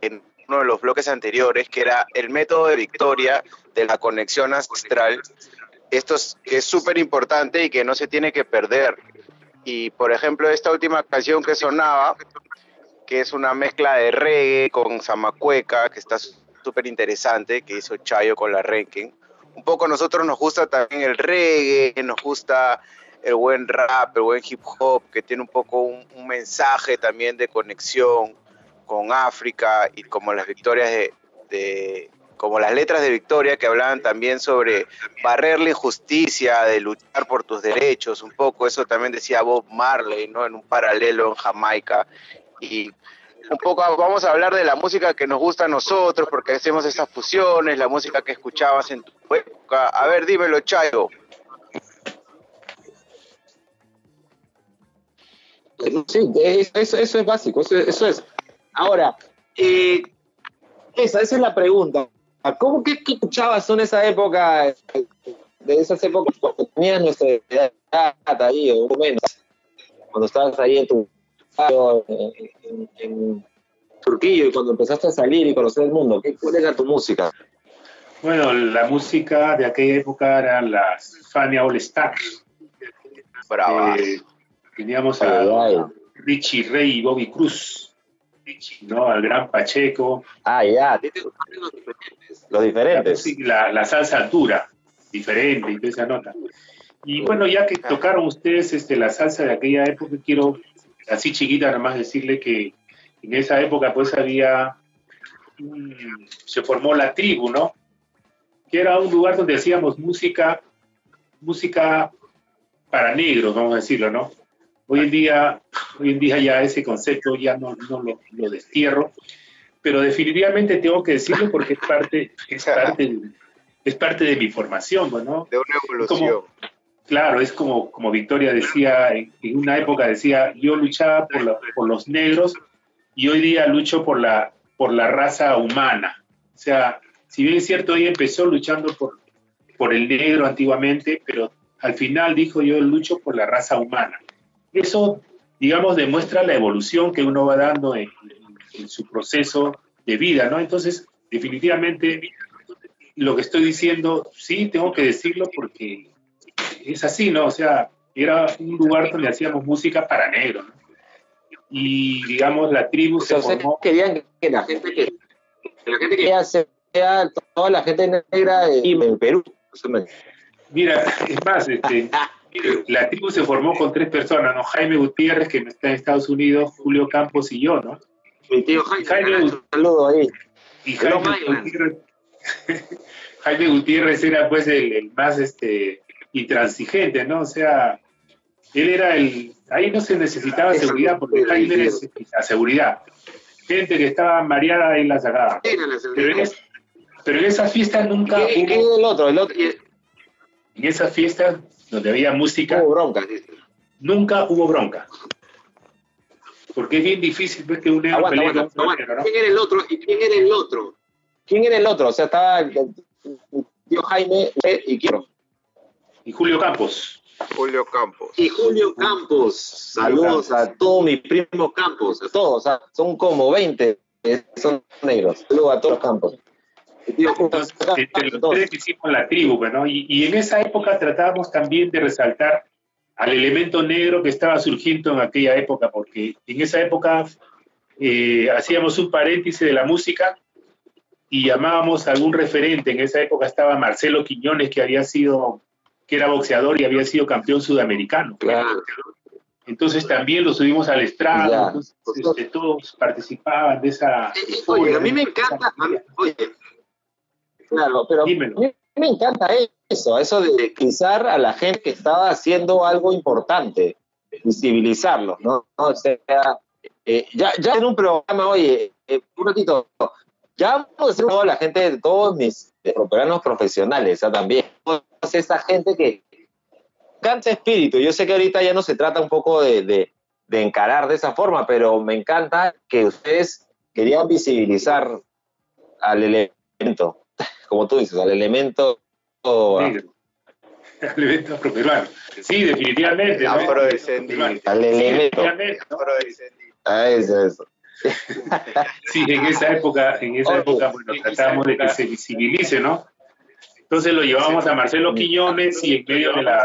en uno de los bloques anteriores, que era el método de victoria de la conexión astral. Esto es, que es súper importante y que no se tiene que perder. Y por ejemplo, esta última canción que sonaba, que es una mezcla de reggae con zamacueca, que está súper interesante, que hizo Chayo con la Renken un poco a nosotros nos gusta también el reggae, nos gusta el buen rap, el buen hip hop, que tiene un poco un, mensaje también de conexión con África y como las victorias de, como las letras de Victoria que hablaban también sobre barrer la injusticia, de luchar por tus derechos, un poco eso también decía Bob Marley, ¿no? En un paralelo en Jamaica y un poco vamos a hablar de la música que nos gusta a nosotros, porque hacemos esas fusiones, la música que escuchabas en tu época. A ver, dímelo, Chayo. Sí, eso, es básico, eso, es. Ahora, eh, esa, esa es la pregunta. ¿Cómo que escuchabas en esa época, de esas épocas cuando tenías nuestra edad ahí, o menos, cuando estabas ahí en tu en, en, Turquía y cuando empezaste a salir y conocer el mundo? ¿qué, ¿Cuál era tu música? Bueno, la música de aquella época eran las Fania All Stars. Eh, teníamos a Richie Rey y Bobby Cruz, ¿no? Al gran Pacheco. Ah, ya, los diferentes. La, la, salsa dura, diferente, y esa nota. Y bueno, ya que tocaron ustedes este, la salsa de aquella época, quiero así chiquita, nada más decirle que en esa época pues había, se formó la tribu, ¿no? Que era un lugar donde hacíamos música, música para negros, vamos a decirlo, ¿no? Hoy en día, hoy en día ya ese concepto ya no, no lo, lo, destierro, pero definitivamente tengo que decirlo porque es parte, es parte, es parte de mi formación, ¿no? De una evolución. Claro, es como, como Victoria decía, en, una época decía, yo luchaba por, por, los negros y hoy día lucho por la, por la raza humana. O sea, si bien es cierto, ella empezó luchando por, por el negro antiguamente, pero al final dijo, yo lucho por la raza humana. Eso, digamos, demuestra la evolución que uno va dando en, en su proceso de vida, ¿no? Entonces, definitivamente, lo que estoy diciendo, sí, tengo que decirlo porque es así, ¿no? O sea, era un lugar donde hacíamos música para negros, ¿no? Y, digamos, la tribu se formó... querían que la gente que, la gente que sea toda la gente negra en Perú. Mira, es más, este, [LAUGHS] la tribu se formó con tres personas, ¿no? Jaime Gutiérrez, que está en Estados Unidos, Julio Campos y yo, ¿no? Mi tío Jaime, un saludo ahí. Y Jaime Gutiérrez, [LAUGHS] Jaime Gutiérrez era pues el, el, más este intransigente, ¿no? O sea, él era el... Ahí no se necesitaba seguridad porque Jaime era la seguridad. Gente que estaba mareada ahí la sacaba. Pero en, pero en esas fiestas nunca hubo... el otro? El otro En esas fiestas donde había música... Hubo bronca. Nunca hubo bronca. Porque es bien difícil ver que un negro ¿Quién era el otro? ¿Y quién era el otro? ¿Quién era el otro? O sea, estaba el, tío Jaime y quiero y Julio Campos. Julio Campos. Y Julio Campos. Saludos a todos mis primos Campos, a todos, son como 20, son negros. Saludos a todos los Campos. Entonces, ustedes hicimos la tribu, pues, ¿no? Y, y, en esa época tratábamos también de resaltar al elemento negro que estaba surgiendo en aquella época, porque en esa época eh, hacíamos un paréntesis de la música y llamábamos a algún referente. En esa época estaba Marcelo Quiñones, que había sido que era boxeador y había sido campeón sudamericano. Claro. Entonces también lo subimos al estrado, entonces, este, todos participaban de esa... Oye, a mí me encanta, oye, claro, pero a mí me encanta eso, eso de quizar a la gente que estaba haciendo algo importante, visibilizarlo, ¿no? O sea, eh, ya, ya en un programa, oye, eh, un ratito, ya vamos a decir a la gente de todos mis programas profesionales, ¿ya? también, esa gente que canta espíritu, yo sé que ahorita ya no se trata un poco de, de, de encarar de esa forma, pero me encanta que ustedes querían visibilizar al elemento, como tú dices, al elemento negro. Al [LAUGHS] elemento afroperuano. Sí, definitivamente. Afrodescendiente. Al elemento. Ah, eso, eso. [LAUGHS] Sí, en esa época, en esa época, bueno, tratamos de que se visibilice, ¿no? Entonces lo llevamos a Marcelo Quiñones y en medio de la,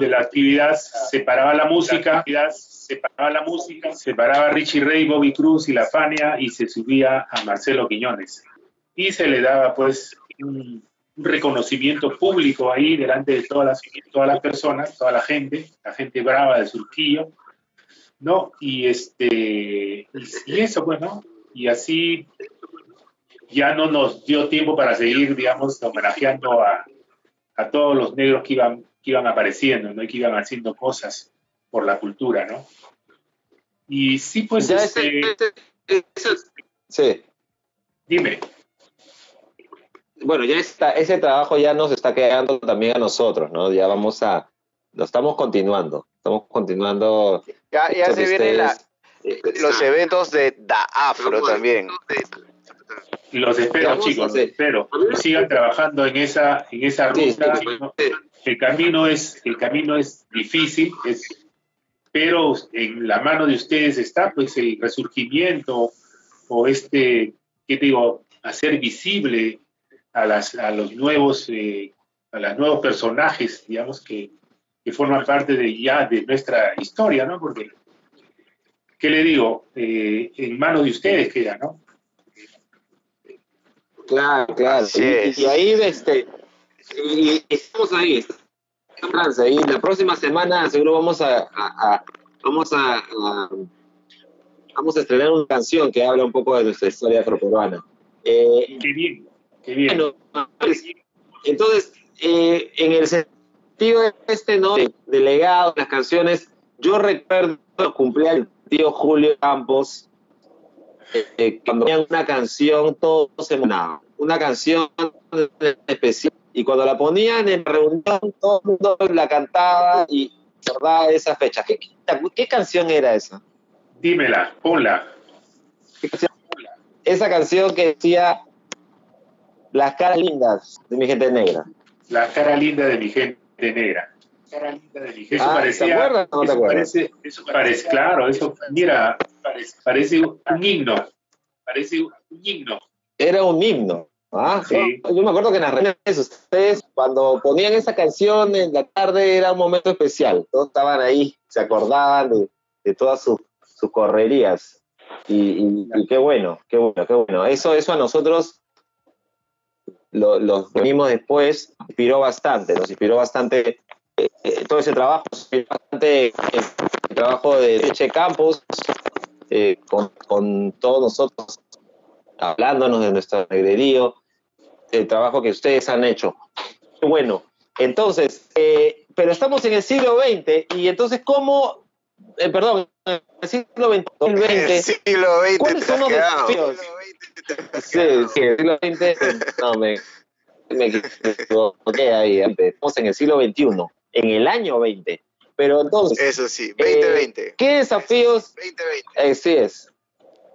de la actividad separaba la música, separaba la música, separaba Richie Ray, Bobby Cruz y La Fania y se subía a Marcelo Quiñones. Y se le daba pues un, reconocimiento público ahí delante de todas las, todas las personas, toda la gente, la gente brava de Surquillo, ¿no? Y, este, y, eso, pues, ¿no? Y así ya no nos dio tiempo para seguir, digamos, homenajeando a, a todos los negros que iban, que iban apareciendo, ¿no? Y que iban haciendo cosas por la cultura, ¿no? Y sí, pues, este... sí. Dime bueno, ya está, ese trabajo ya nos está quedando también a nosotros, ¿no? Ya vamos a, lo estamos continuando, estamos continuando. Ya, ya se vienen los eventos de Da Afro también. Los espero, chicos, los espero. Sigan trabajando en esa, en esa ruta. El camino es, el camino es difícil, es, pero en la mano de ustedes está pues el resurgimiento o este, ¿qué te digo? hacer visible a, las, a los nuevos, eh, a los nuevos personajes, digamos, que, que, forman parte de ya de nuestra historia, ¿no? Porque, ¿qué le digo? Eh, en manos de ustedes queda, ¿no? Claro, claro. Y, ahí, este, y, estamos ahí, y la próxima semana seguro vamos a, vamos a, vamos a estrenar una canción que habla un poco de nuestra historia afroperuana. Eh, Qué bien. Bueno, pues, entonces, eh, en el sentido este, ¿no? De, legado, las canciones, yo recuerdo cumpleaños el tío Julio Campos, eh, eh, cuando ponían una canción, todo se emocionaba. Una canción especial. Y cuando la ponían en reunión, todo el mundo la cantaba y recordaba esa fecha. ¿Qué, qué, canción era esa? Dímela, hola. Esa canción que decía las caras lindas de mi gente negra. Las caras lindas de mi gente negra. Cara linda de mi gente. Eso ah, parecía, ¿te acuerdas no te acuerdas? Parece, eso parece, claro, eso, mira, parece, parece un himno. Parece un himno. Era un himno. Ah, sí. Yo me acuerdo que en las reuniones ustedes, cuando ponían esa canción en la tarde, era un momento especial. Todos estaban ahí, se acordaban de, de todas sus, sus correrías. Y, y, y, qué bueno, qué bueno, qué bueno. Eso, eso a nosotros lo, los venimos después, inspiró bastante, nos inspiró bastante eh, eh, todo ese trabajo, bastante eh, el trabajo de Eche Campos, con, con, todos nosotros hablándonos de nuestro negrerío, el trabajo que ustedes han hecho. Bueno, entonces, pero estamos en el siglo XX y entonces, ¿cómo, perdón, en el siglo XX, el siglo XX ¿cuáles son los desafíos? Sí, sí, el siglo XX, no, me, me equivoqué ahí, estamos en el siglo XXI, en el año 20. Pero entonces... Eso sí, 2020. Eh, ¿Qué desafíos... 2020. Eh, sí es.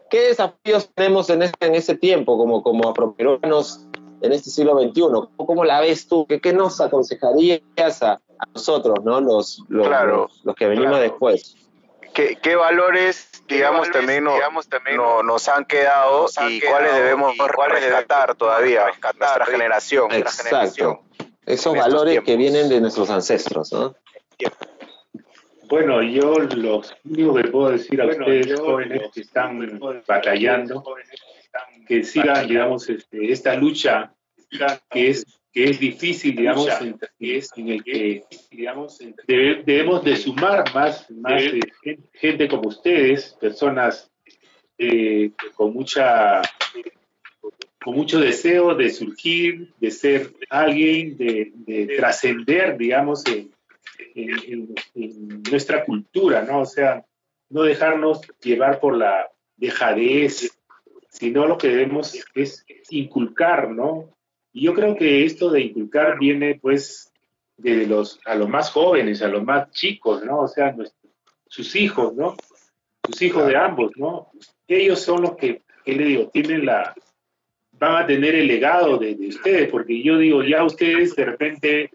¿Qué desafíos tenemos en, ese, en ese tiempo como, como afroperuanos en este siglo XXI? ¿Cómo, la ves tú? ¿Qué, qué nos aconsejarías a, a, nosotros, ¿no? los, los, claro, los, los que venimos claro. después? ¿Qué, qué digamos, valores, también, no, digamos también no, nos han quedado nos han y quedado, cuáles debemos y cuáles rescatar todavía rescatar, nuestra sí. generación? Exacto. Generación, Esos valores tiempos. que vienen de nuestros ancestros, ¿no? Bueno, yo lo único que puedo decir a bueno, ustedes jóvenes que están batallando, que sigan, digamos, este, esta lucha que es que es difícil, digamos, en, es en el que digamos, debemos de sumar más, más eh, gente como ustedes, personas eh, con mucha con mucho deseo de surgir, de ser alguien, de, trascender, digamos, en, nuestra cultura, ¿no? O sea, no dejarnos llevar por la dejadez, sino lo que debemos es inculcar, ¿no? Y yo creo que esto de inculcar viene, pues, de los, a los más jóvenes, a los más chicos, ¿no? O sea, sus hijos, ¿no? Sus hijos de ambos, ¿no? Ellos son los que, ¿qué le digo? Tienen la, van a tener el legado de, ustedes, porque yo digo, ya ustedes de repente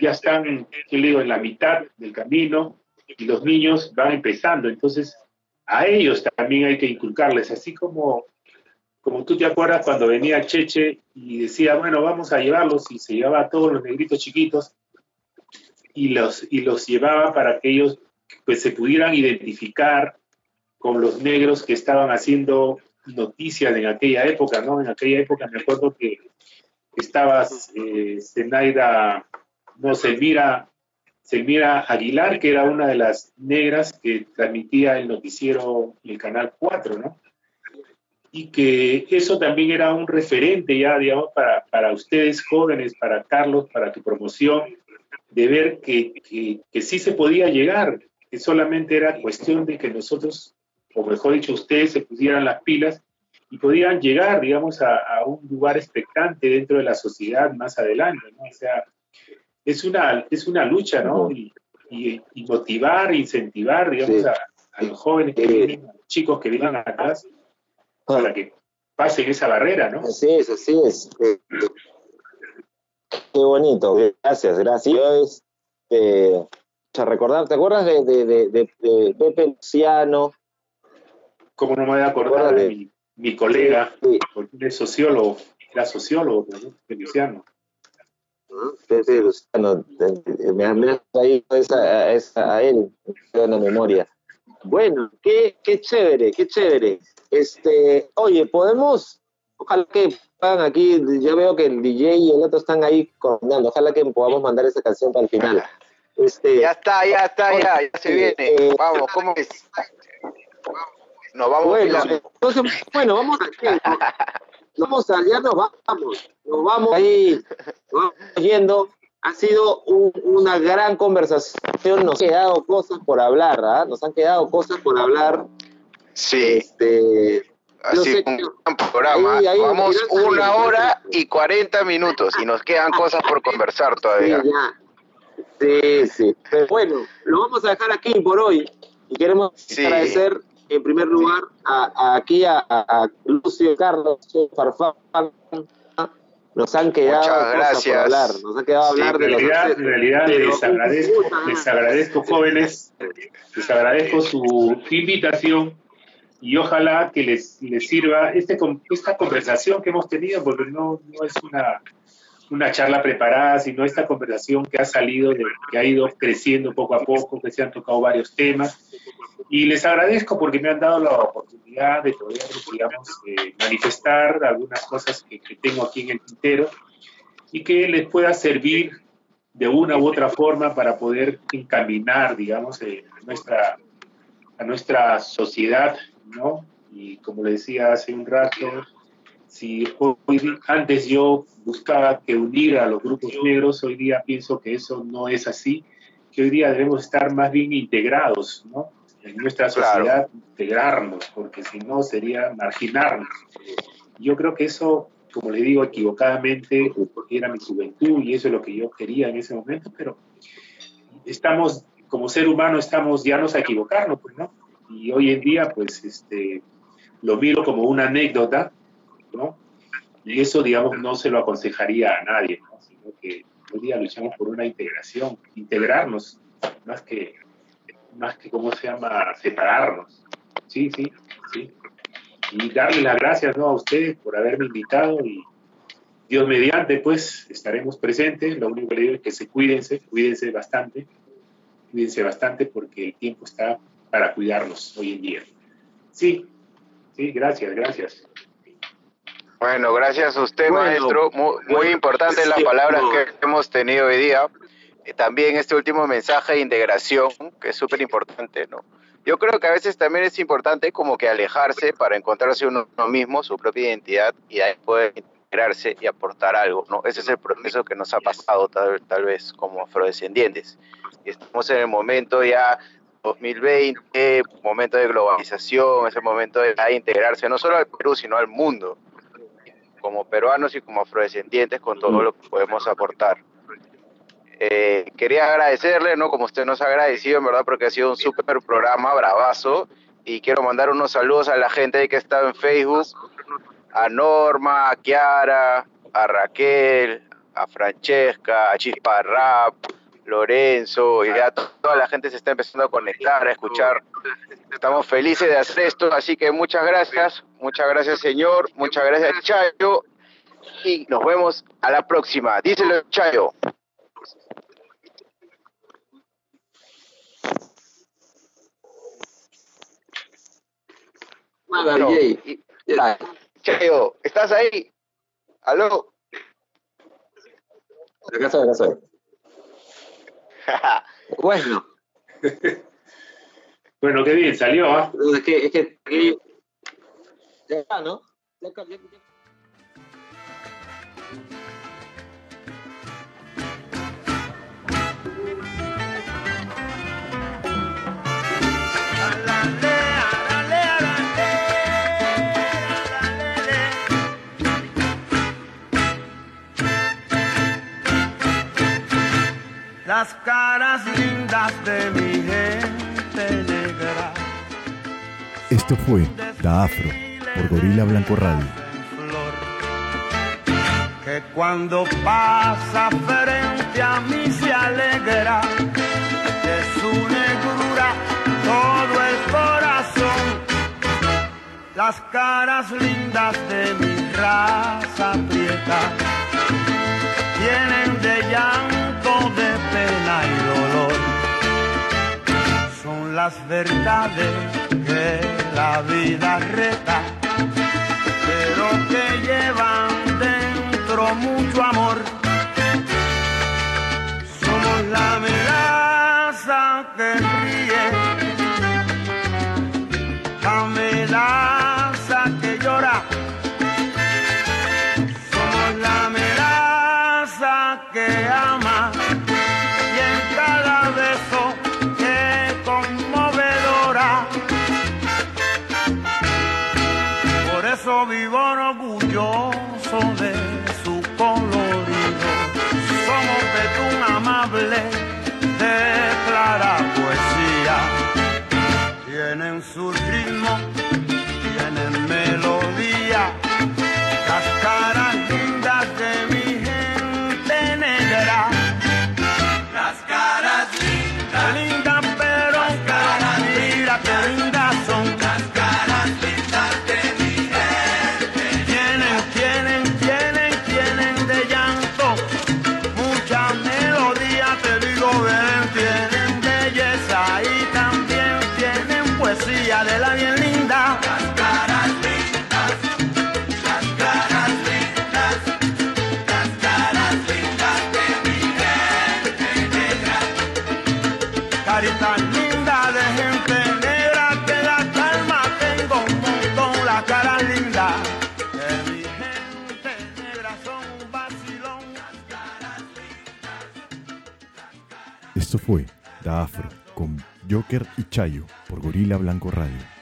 ya están, yo digo, en la mitad del camino y los niños van empezando, entonces a ellos también hay que inculcarles, así como, como tú te acuerdas cuando venía Cheche y decía, bueno, vamos a llevarlos y se llevaba a todos los negritos chiquitos y los, y los llevaba para que ellos pues se pudieran identificar con los negros que estaban haciendo noticias en aquella época, ¿no? En aquella época me acuerdo que estabas eh, Zenaida, no, Selmira, Selmira Aguilar, que era una de las negras que transmitía el noticiero el Canal 4, ¿no? Y que eso también era un referente ya, digamos, para, para ustedes jóvenes, para Carlos, para tu promoción, de ver que, que, que sí se podía llegar, que solamente era cuestión de que nosotros o mejor dicho, ustedes se pusieran las pilas y podían llegar, digamos, a, un lugar expectante dentro de la sociedad más adelante, ¿no? O sea, es una, es una lucha, ¿no? Y, motivar, incentivar, digamos, a, los jóvenes que vienen, a los chicos que vienen atrás, para que pasen esa barrera, ¿no? Así es, así es. Eh, qué bonito, gracias, gracias. Yo, a recordar, ¿te acuerdas de, de, de Pepe Luciano? ¿Cómo no me voy a acordar de mi, colega? Porque él es sociólogo, era sociólogo, Feliciano. Pepe Luciano, me has ahí a, a él, en la memoria. Bueno, qué, qué chévere, qué chévere. Este, oye, podemos, ojalá que puedan aquí, yo veo que el DJ y el otro están ahí coordinando, ojalá que podamos mandar esa canción para el final. Este, ya está, ya está, ya, ya se viene. Eh, Vamos, ¿cómo es? Nos vamos bueno, entonces, bueno, vamos a, vamos a, ya nos vamos, nos vamos ahí, nos vamos yendo. Ha sido una gran conversación, nos han quedado cosas por hablar, ¿ah? Nos han quedado cosas por hablar. Sí. Este, Así un programa. Vamos una hora y cuarenta minutos y nos quedan cosas por conversar todavía. Sí, sí. Pero bueno, lo vamos a dejar aquí por hoy y queremos agradecer en primer lugar, a, aquí a, Lucio Carlos Farfán, nos han quedado cosas por hablar, nos han quedado hablar de realidad, En realidad les agradezco, les agradezco jóvenes, les agradezco su invitación y ojalá que les, les sirva este, esta conversación que hemos tenido, porque no, no es una, una charla preparada, sino esta conversación que ha salido, que ha ido creciendo poco a poco, que se han tocado varios temas y les agradezco porque me han dado la oportunidad de poder, digamos, eh, manifestar algunas cosas que, tengo aquí en el tintero y que les pueda servir de una u otra forma para poder encaminar, digamos, eh, nuestra, a nuestra sociedad, ¿no? Y como le decía hace un rato, si hoy, antes yo buscaba que unir a los grupos negros, hoy día pienso que eso no es así, que hoy día debemos estar más bien integrados, ¿no? En nuestra sociedad integrarnos, porque si no sería marginarnos. Yo creo que eso, como le digo equivocadamente, porque era mi juventud y eso es lo que yo quería en ese momento, pero estamos, como ser humano, estamos llanos a equivocarnos, pues, ¿no? Y hoy en día, pues, este, lo miro como una anécdota, ¿no? Y eso, digamos, no se lo aconsejaría a nadie, ¿no? Sino que hoy día luchamos por una integración, integrarnos, más que más que, ¿cómo se llama?, separarnos. Sí, sí, sí. Y darle las gracias ¿no? a ustedes por haberme invitado y Dios mediante, pues estaremos presentes. Lo único que le digo es que se cuídense, cuídense bastante, cuídense bastante porque el tiempo está para cuidarnos hoy en día. Sí, sí, gracias, gracias. Bueno, gracias a usted, maestro. Muy, importante las palabras que hemos tenido hoy día. Eh, también este último mensaje de integración, que es súper importante, ¿no? Yo creo que a veces también es importante como que alejarse para encontrarse uno, mismo, su propia identidad, y ahí poder integrarse y aportar algo, ¿no? Ese es el proceso que nos ha pasado tal, tal vez como afrodescendientes. Estamos en el momento ya 2020, momento de globalización, es el momento de integrarse no solo al Perú, sino al mundo como peruanos y como afrodescendientes con todo lo que podemos aportar. Eh, quería agradecerle, ¿no? Como usted nos ha agradecido, en verdad, porque ha sido un súper programa, bravazo. Y quiero mandar unos saludos a la gente que estado en Facebook, a Norma, a Kiara, a Raquel, a Francesca, a Chispa Lorenzo, y ya toda la gente se está empezando a conectar, a escuchar. Estamos felices de hacer esto, así que muchas gracias, muchas gracias señor, muchas gracias Chayo, y nos vemos a la próxima. Díselo Chayo. Chayo, ¿estás ahí? ¿Aló? Acá estoy, acá estoy. [LAUGHS] bueno. [LAUGHS] bueno, qué bien, salió, ¿ah? Es que, es que, ya, ¿no? Ya, ya, las caras lindas de mi gente negra. Esto fue Da Afro por Gorila Blanco Radio. Que cuando pasa frente a mí se alegra de su negrura todo el corazón. Las caras lindas de mi raza prieta tienen de llanto, de pena y dolor. Son las verdades que la vida reta, pero que llevan dentro mucho amor. Somos la melaza que ríe, la melaza que llora que ama Con Joker y Chayo por Gorila Blanco Radio.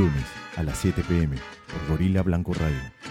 Lunes a las 7 pm por Gorila Blanco Radio.